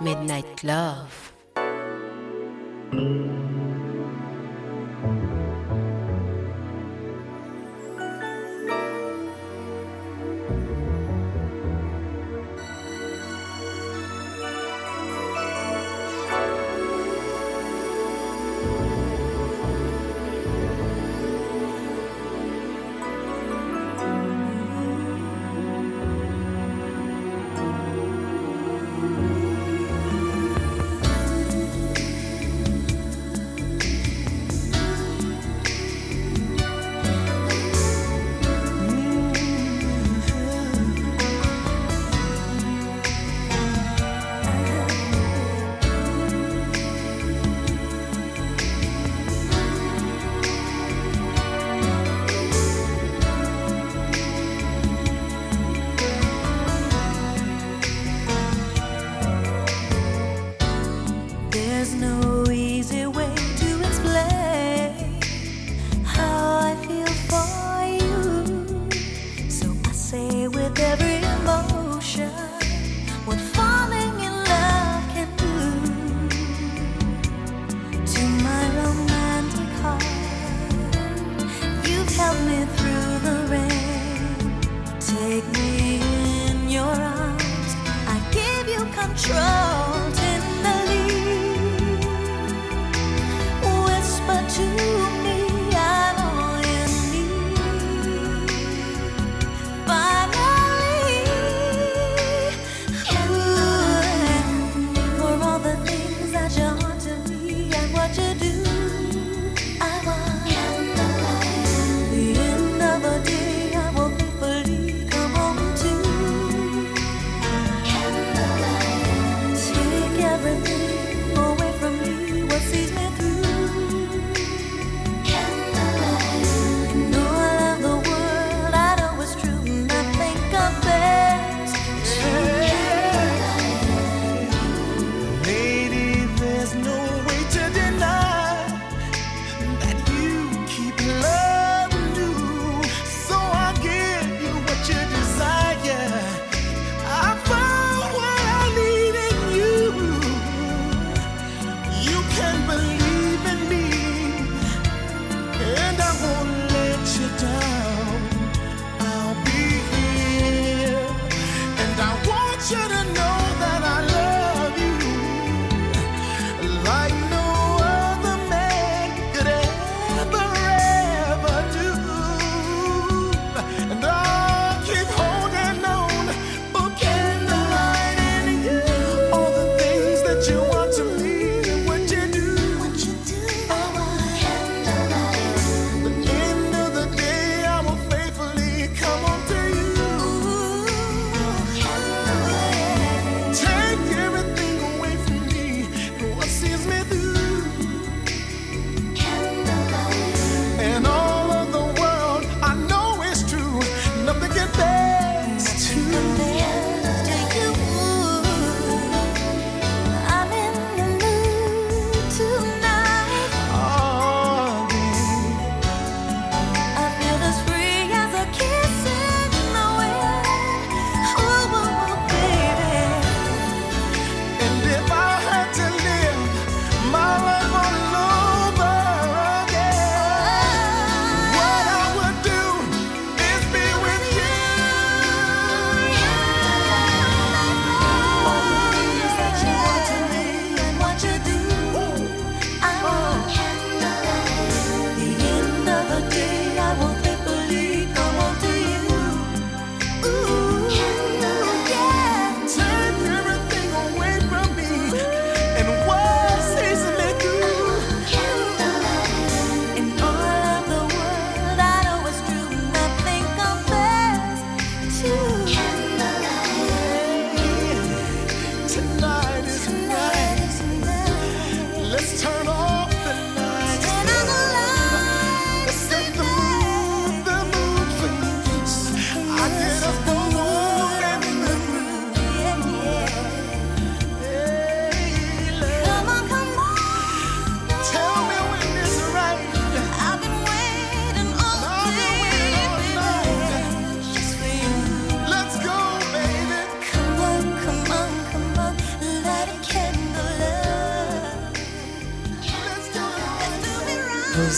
Midnight Love.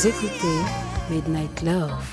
Écoutez Midnight Love.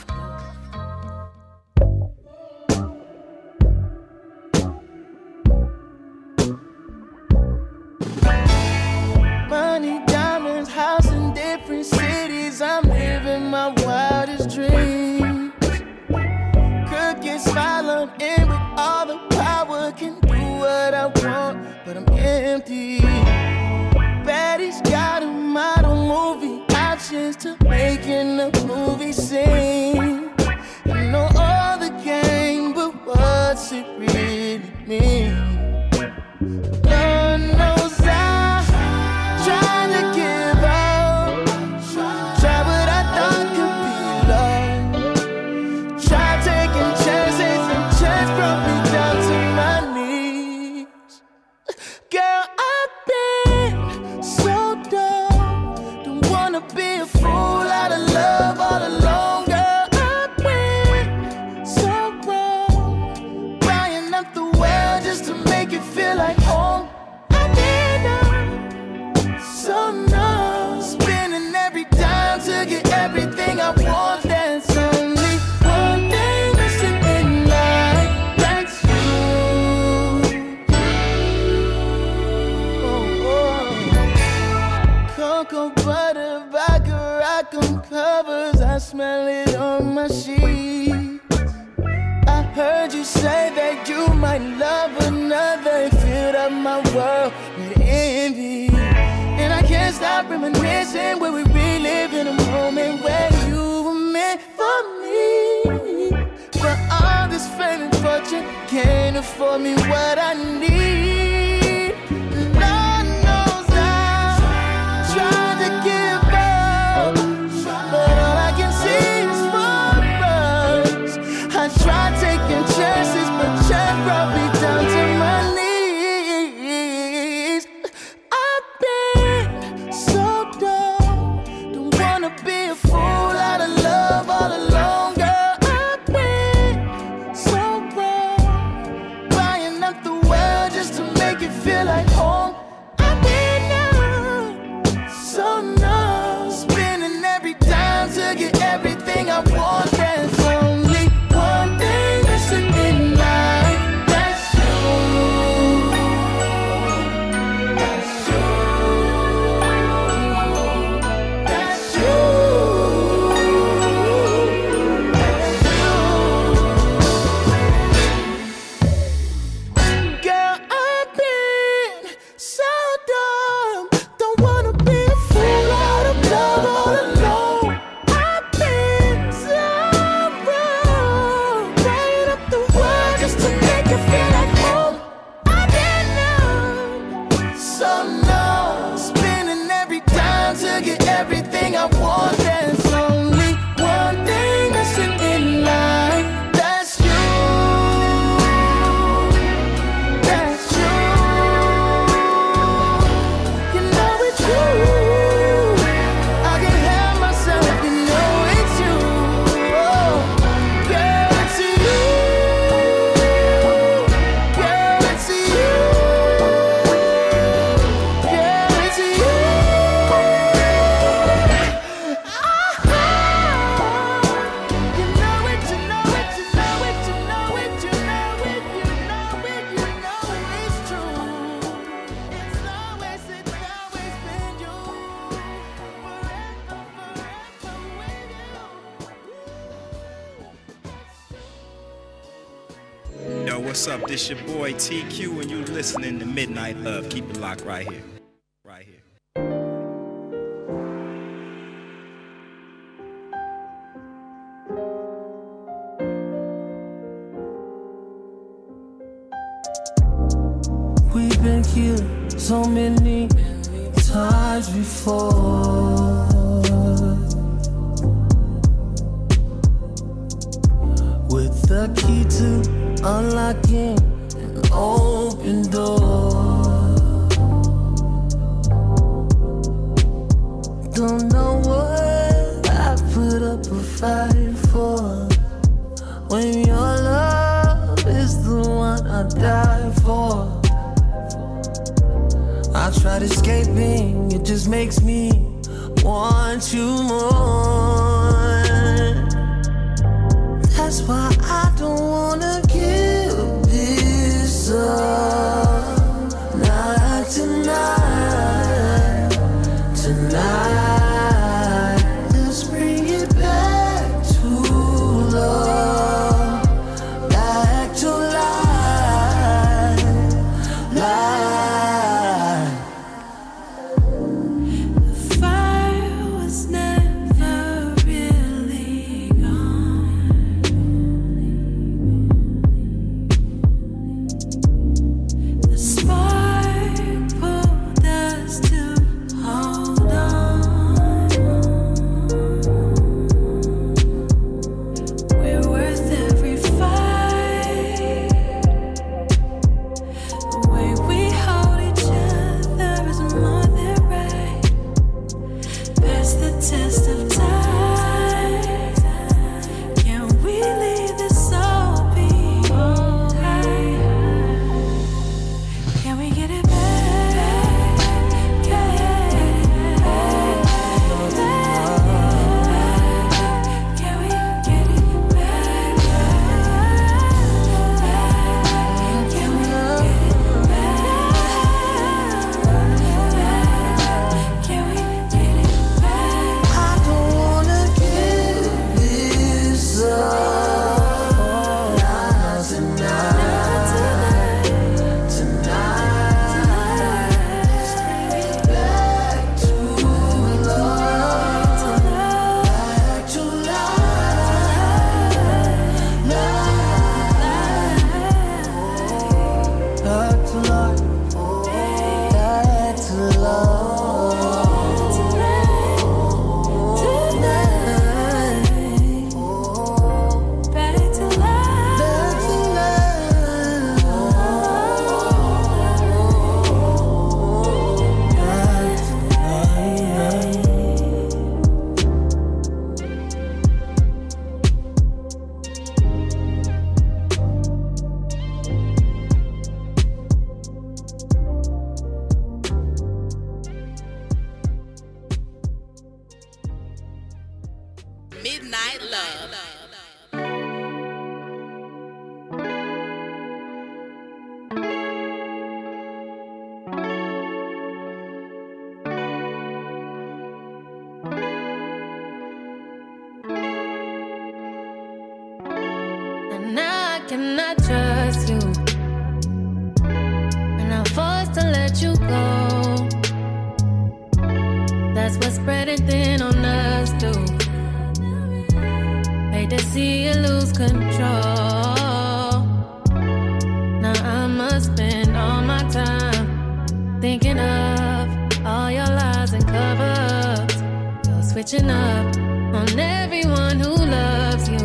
up on everyone who loves you.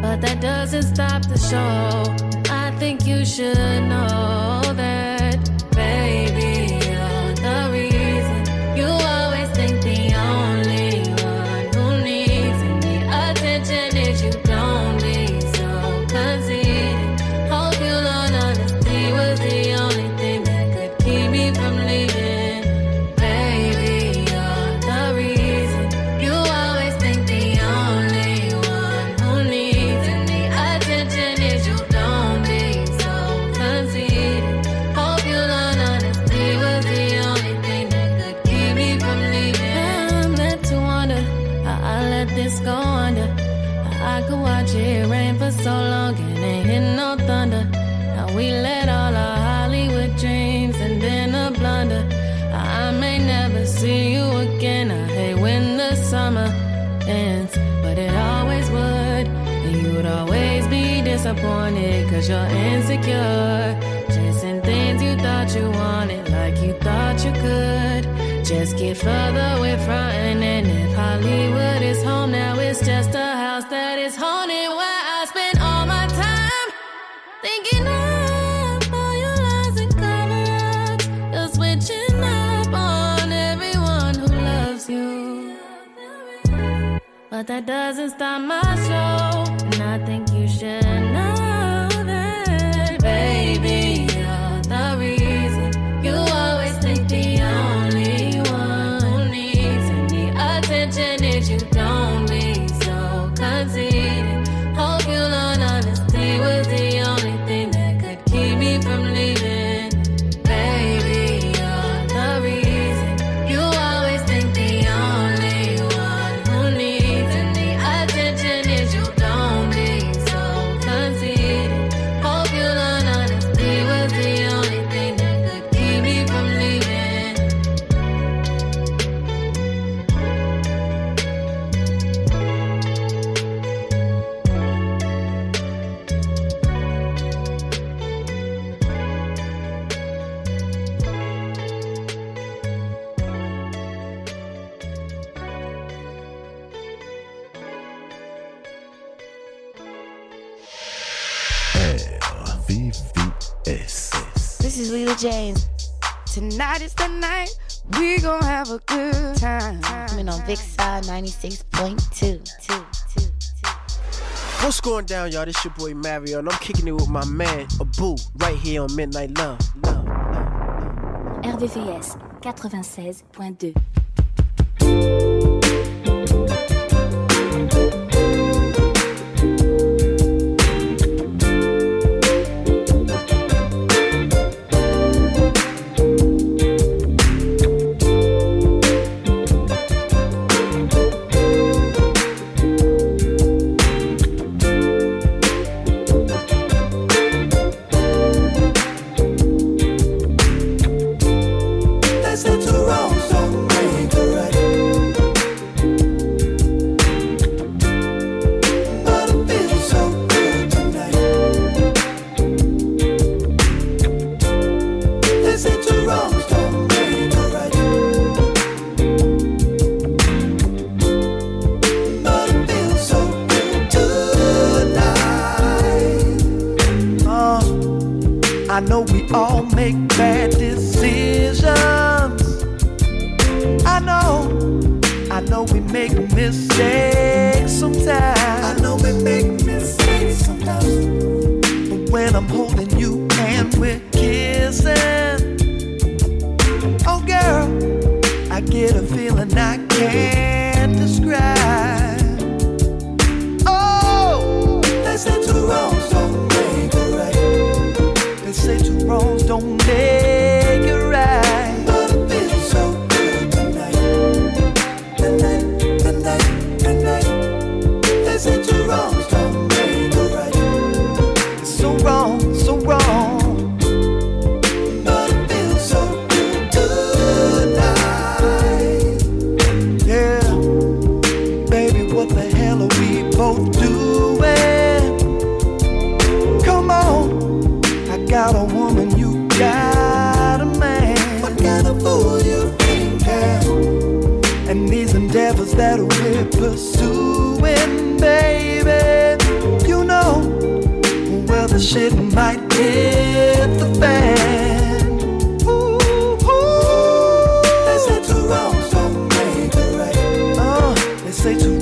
But that doesn't stop the show. I think you should know. Cause you're insecure. Chasing things you thought you wanted, like you thought you could. Just get further away from And if Hollywood is home, now it's just a house that is haunted. Where I spend all my time thinking of all your lies and cover ups. You're switching up on everyone who loves you. But that doesn't stop my show. parties tonight. We gon' have a good time. Coming on Vixar 96.2. What's going down, y'all? This your boy Mario, and I'm kicking it with my man Abu right here on Midnight Love. Love, love, love. RVVS 96.2.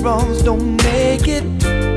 wrongs don't make it.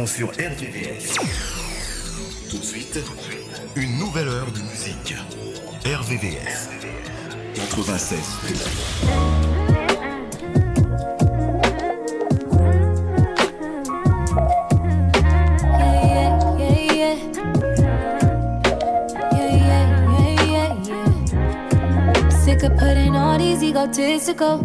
Sont sur RVVS. Tout de suite, une nouvelle heure de musique. RVVS 96. Sick of putting all these egotistical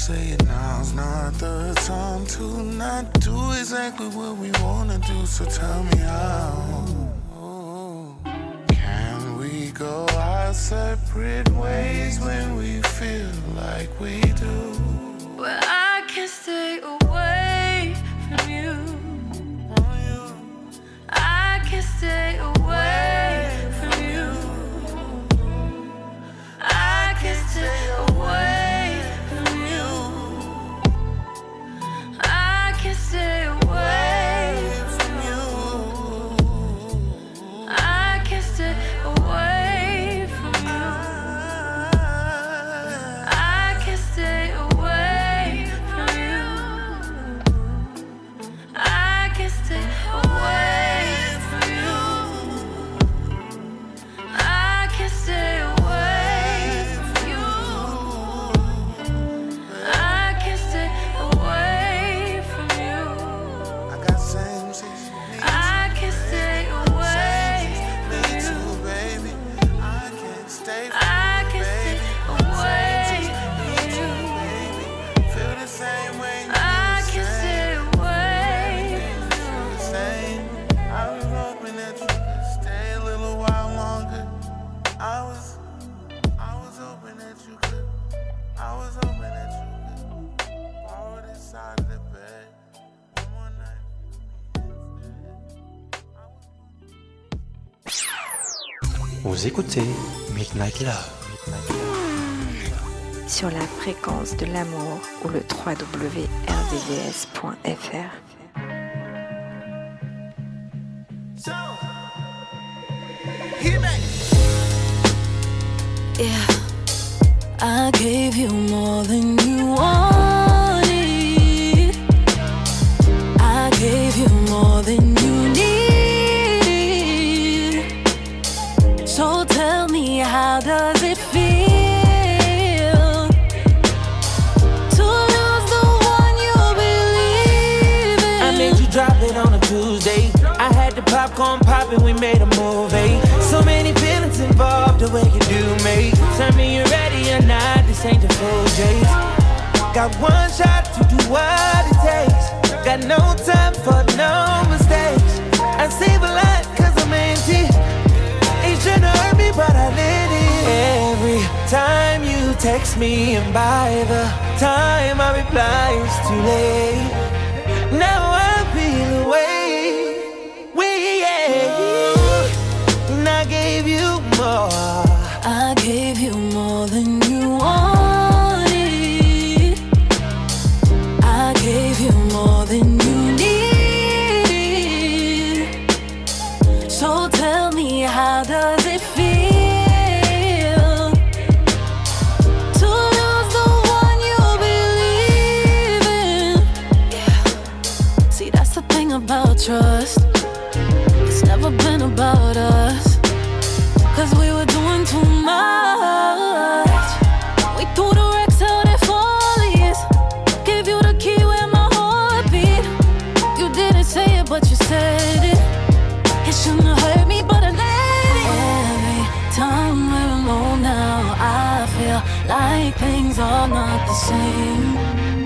saying sur la fréquence de l'amour ou le www.rdvs.fr. So, the way you do me. Tell me you're ready or not, this ain't a full chase. Got one shot to do what it takes. Got no time for no mistakes. I save a lot cause I'm empty. It shouldn't hurt me, but I did it. Every time you text me and by the time I reply, it's too late. like things are not the same.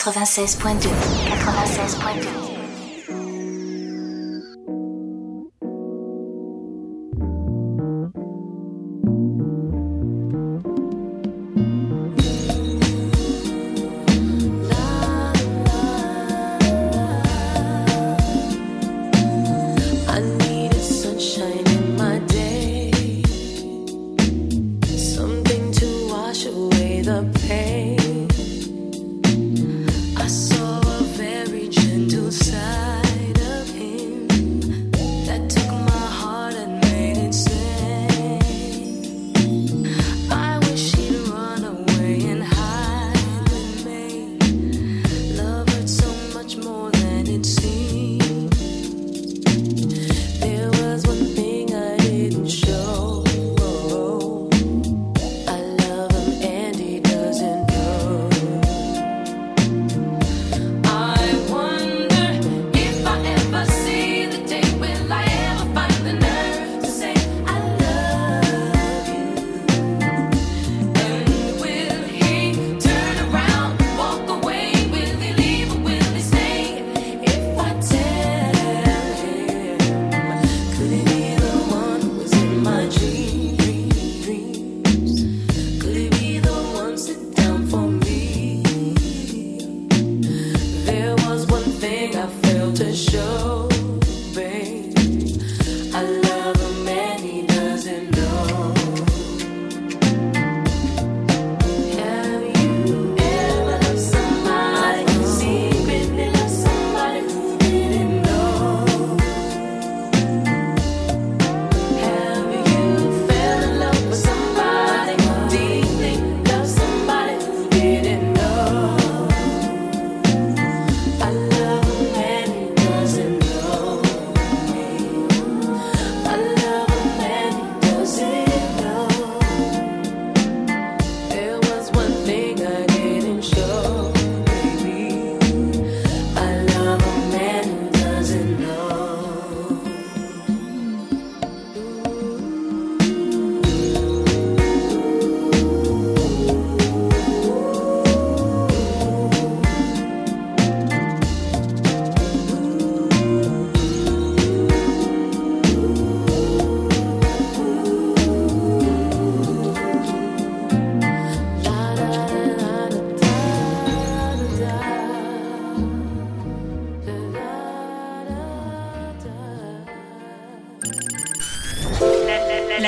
96.2. 96.2.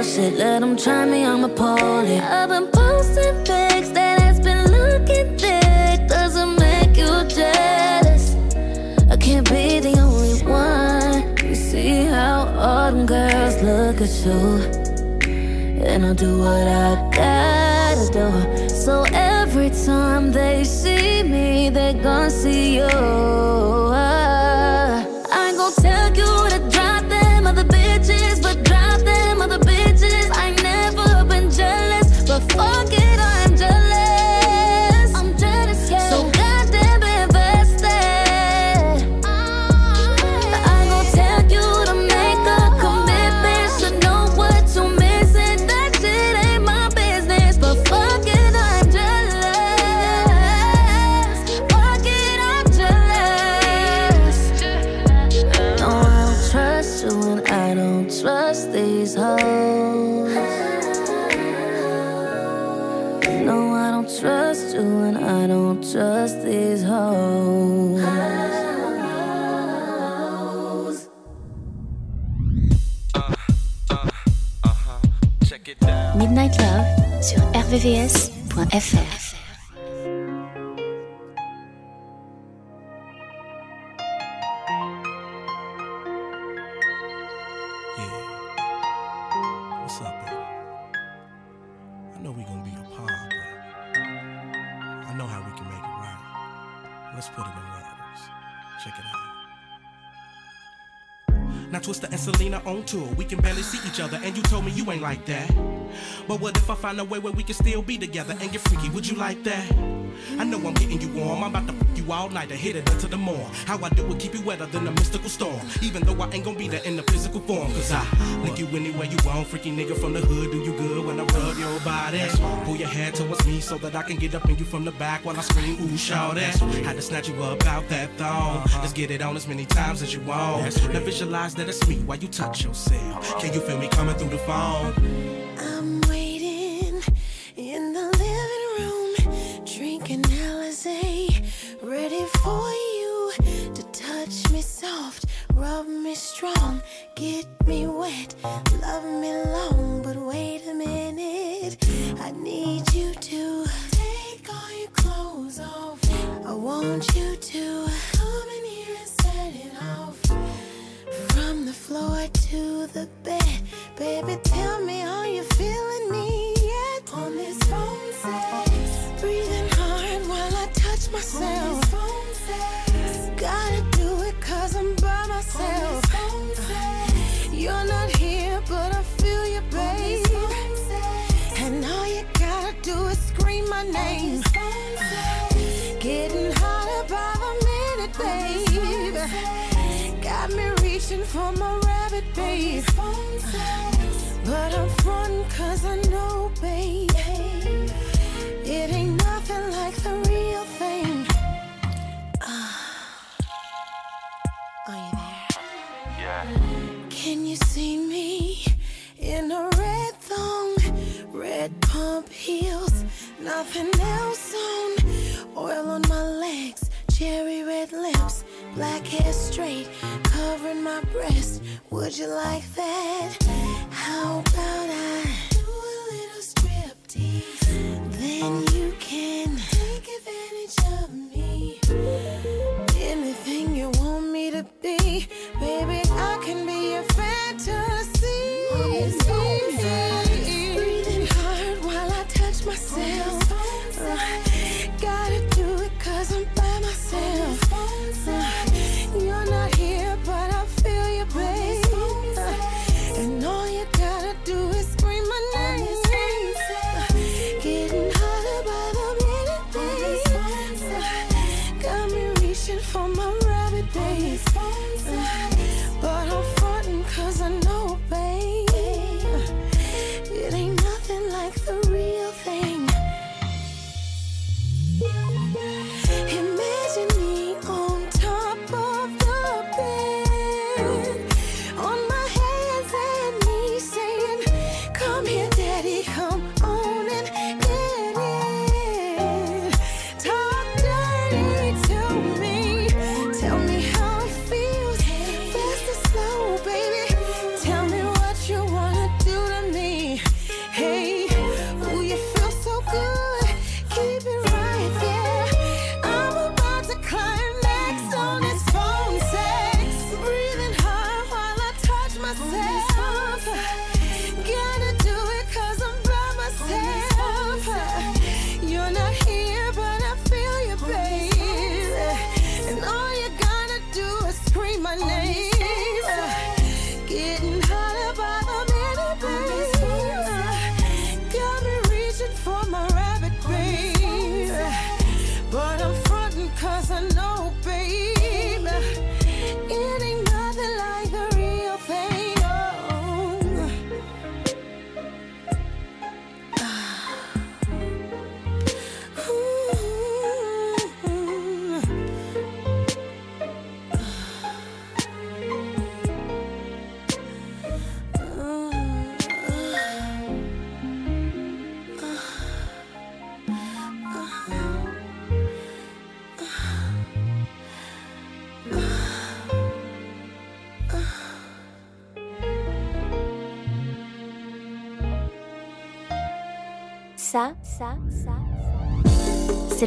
on some let them try me, I'm a poly. I've been posting pics that has been looking thick. Doesn't make you jealous. I can't be the only one. You see how all them girls look at you. And I'll do what I gotta do. So every time they see me, they gon' see you. Selena on tour. We can barely see each other, and you told me you ain't like that. But what if I find a way where we can still be together and get freaky? Would you like that? I know I'm getting you warm. I'm about to fuck you all night and hit it into the morn. How I do it, keep you wetter than a mystical storm. Even though I ain't gonna be there in the physical form. Cause I lick you anywhere you want. Freaky nigga from the hood, do you good when I rub your body? Pull your head towards me so that I can get up in you from the back while I scream, ooh, shout that. Had to snatch you up out that thong. Uh-huh. Let's get it on as many times as you want. Now visualize that it's me while you touch yourself. Can you feel me coming through the phone? Soft, rub me strong, get me wet, love me long. But wait a minute, I need you to take all your clothes off. I want you to come in here and set it off. From the floor to the bed, baby, tell me how you feeling me yet. On this phone sex, breathing hard while I touch myself. On Gotta do it cause I'm by myself. You're not here, but I feel you, babe. And all you gotta do is scream my name. Getting hotter by the minute, babe. Got me reaching for my rabbit, babe. But I'm frontin' cause I know, babe. Red pump heels, nothing else on? Oil on my legs, cherry red lips, black hair straight, covering my breast. Would you like that? How about I do a little striptease? Then you can take advantage of me. Anything you want me to be, baby, I can be your fantasy.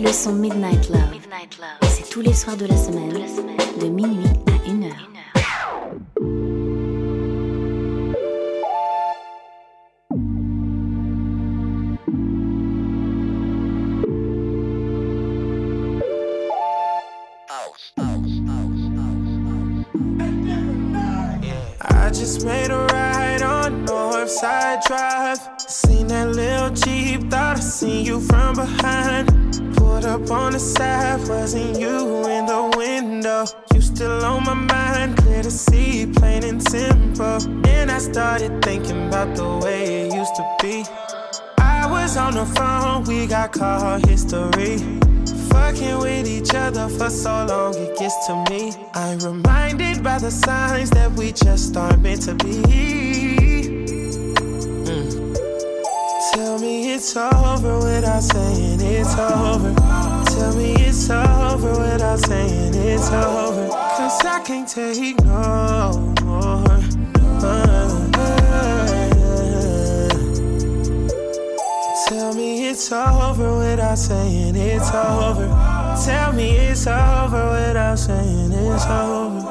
Le son Midnight Love. C'est tous les soirs de la semaine, de minuit à 1 saying it's over. Tell me it's over without saying it's over. Cause I can't take no more. Tell me it's over without saying it's over. Tell me it's over without saying it's over.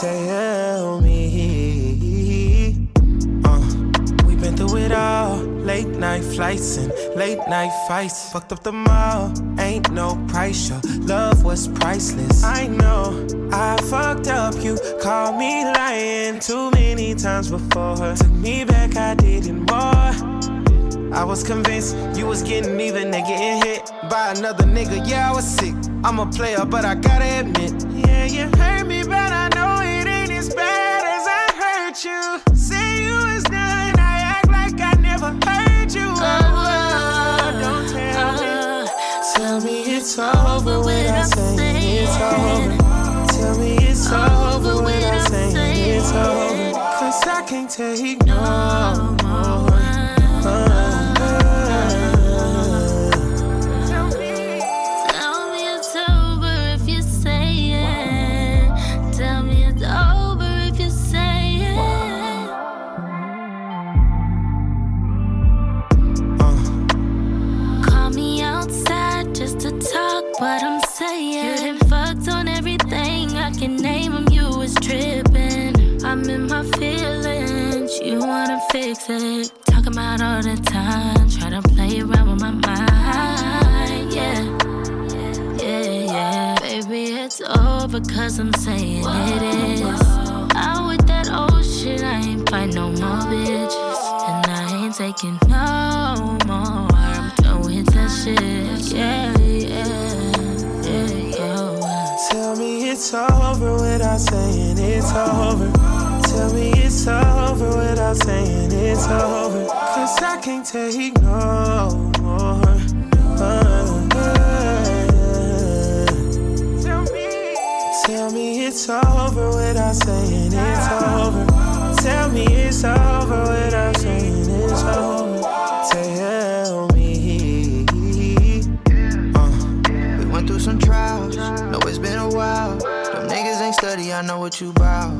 Tell me. Uh, we've been through it all. Late night flights and late night fights. Fucked up the mall. Ain't no price. Your love was priceless. I know I fucked up. You called me lying too many times before. Took me back, I did it more. I was convinced you was getting even and getting hit by another nigga. Yeah, I was sick. I'm a player, but I gotta admit. Yeah, you hurt me, but I know over. Cause I can't take no it's over cause I'm saying it is. Out with that old shit, I ain't fight no more bitches. And I ain't taking no more. I'm done with that shit. Yeah, yeah, yeah, yeah. Tell me it's over without saying it's over. Tell me it's over without saying it's over. Cause I can't take no it's over without saying it's over. Tell me it's over without saying it's over. Tell me. Uh, we went through some trials. Know it's been a while. Them niggas ain't study, I know what you bout.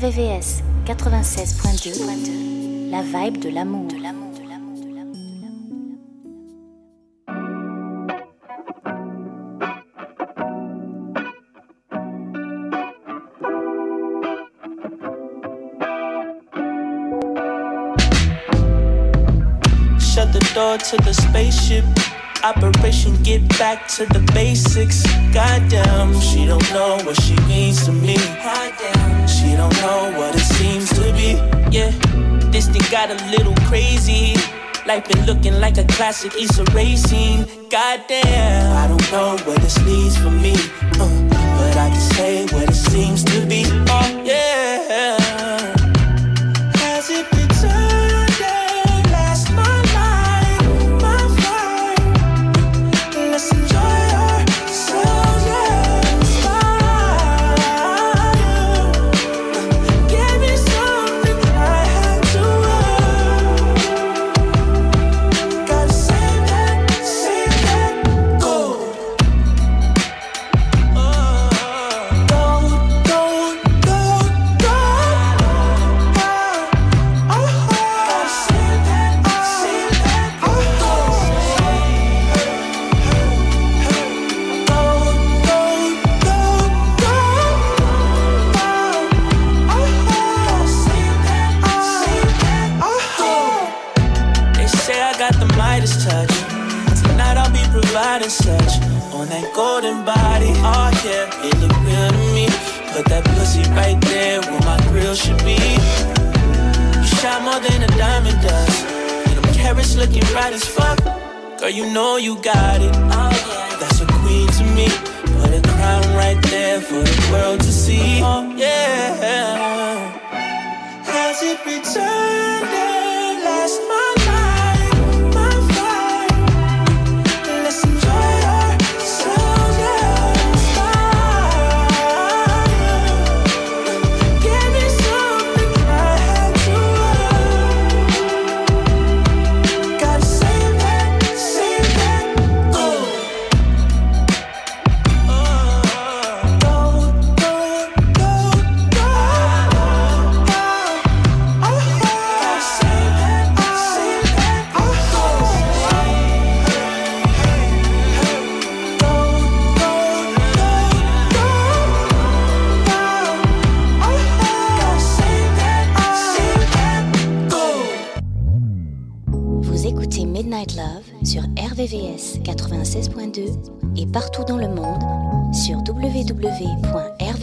RVVS 96.2. La vibe de l'amour. Shut the door to the spaceship. Operation get back to the basics. Goddamn, she don't know what she means to me. Goddamn, she don't know what it seems to be. Yeah, this thing got a little crazy. Life been looking like a classic Issa racing. Goddamn, I don't know where this leads for me. Them looking right as fuck. Girl, you know you got it. Oh yeah, that's a queen to me. Put a crown right there for the world to see. Oh yeah. Has it returned?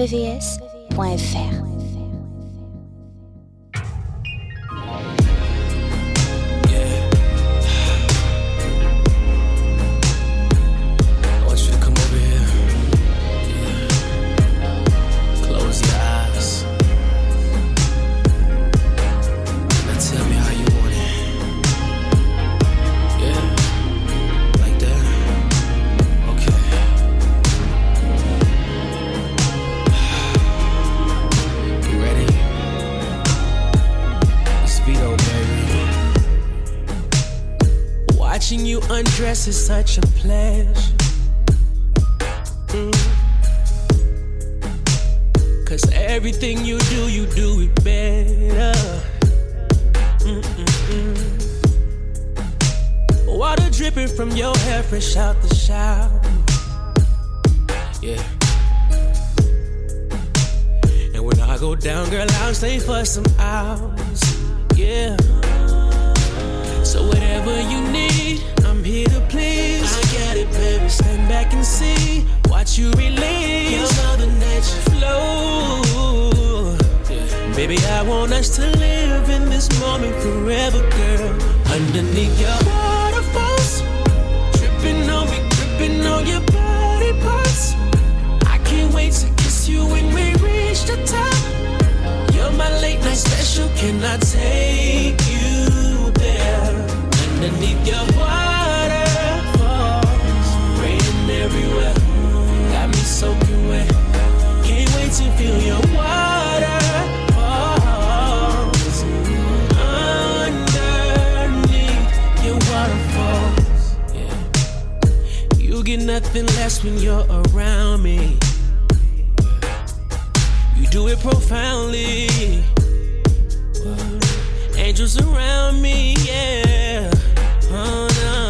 www.vs.fr. nothing less when you're around me. You do it profoundly. Angels around me, yeah. Oh, no.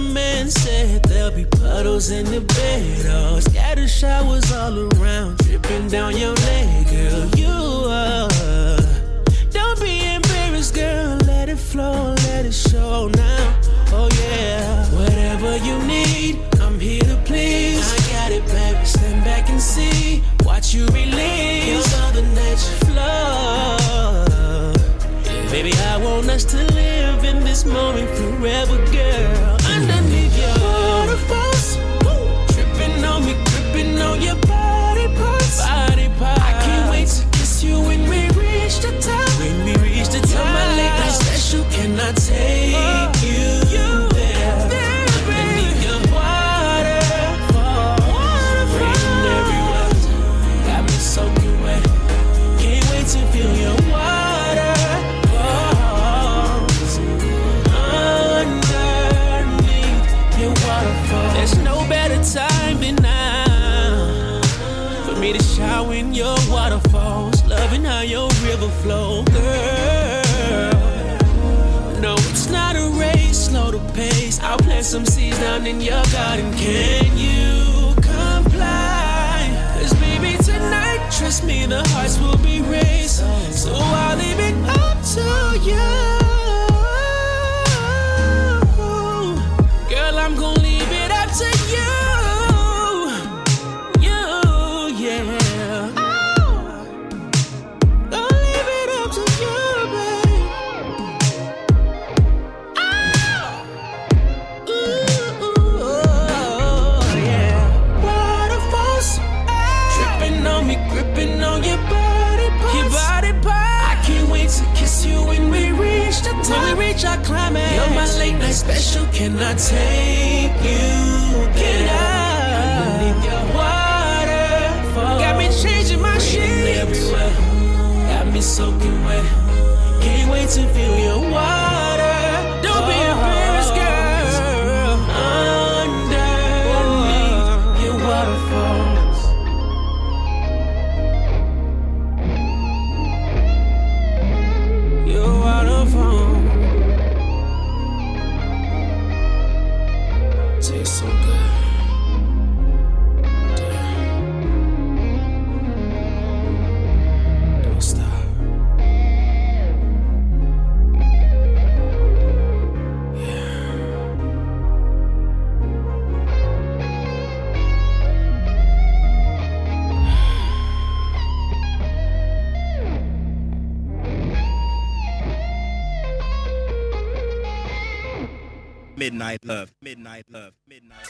Man said there'll be puddles in the bed, oh, scatter showers all around, dripping down your leg, girl. You are. Don't be embarrassed, girl. Let it flow, let it show now. Oh yeah. Whatever you need, I'm here to please. I got it, baby. Stand back and see. Watch you release. Feel all the nature flow. Baby, I want us to live in this moment forever, girl. Underneath your waterfalls, tripping on me, gripping on your body parts. Body parts. I can't wait to kiss you when we reach the top. When we reach the top, my late night special. Can I take you some seeds down in your garden. Can you comply? Cause baby, tonight, trust me, the hearts will be raised. So I'll leave it up to you. I take you? Your waterfall. Got me changing my sheets. Got me soaking wet. Can't wait to feel your water. Midnight Love. Midnight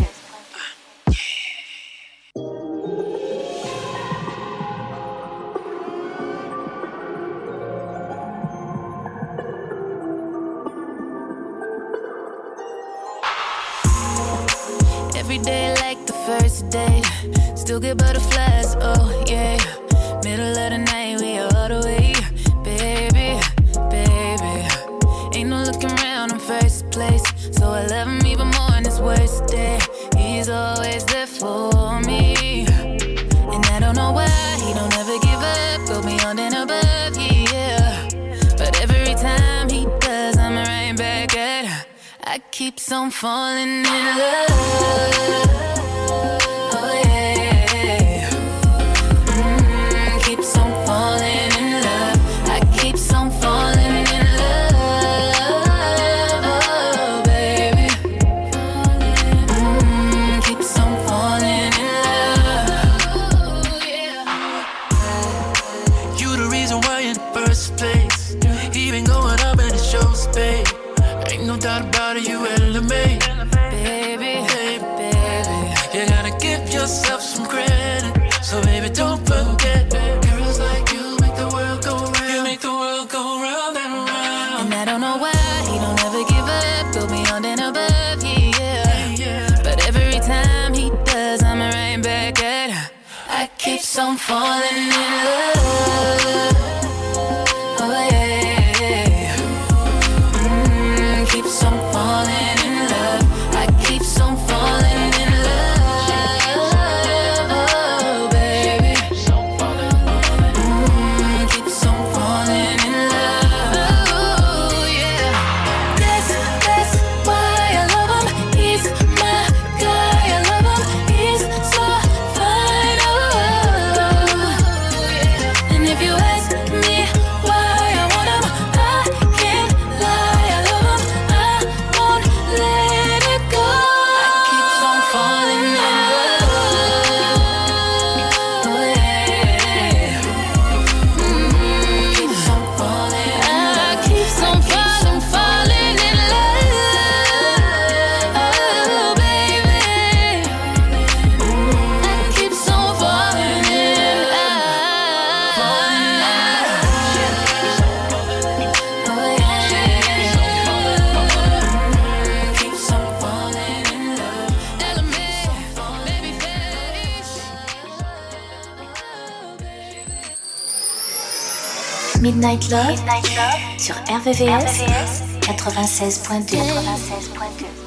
RVVS 96.2. 96.2.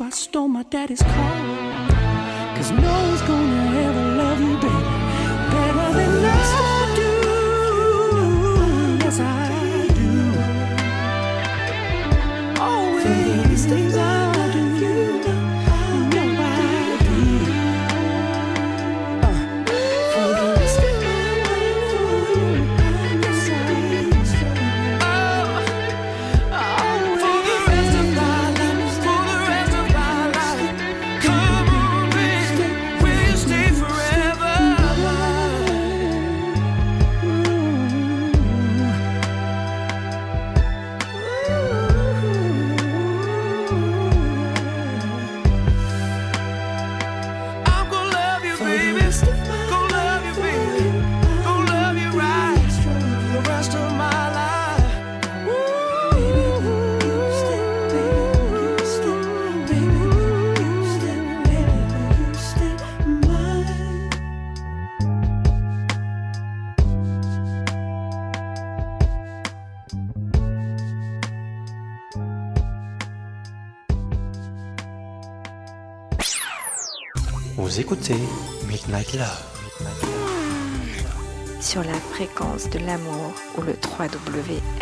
I stole my daddy's car. Sur la fréquence de l'amour ou le www.rdvs.fr.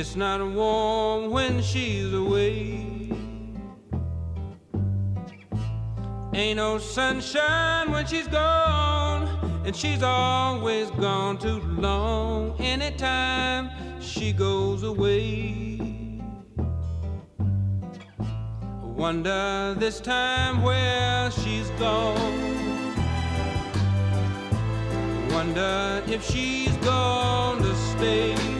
It's not warm when she's away. Ain't no sunshine when she's gone, and she's always gone too long. Anytime she goes away. Wonder this time where she's gone. Wonder if she's gonna stay.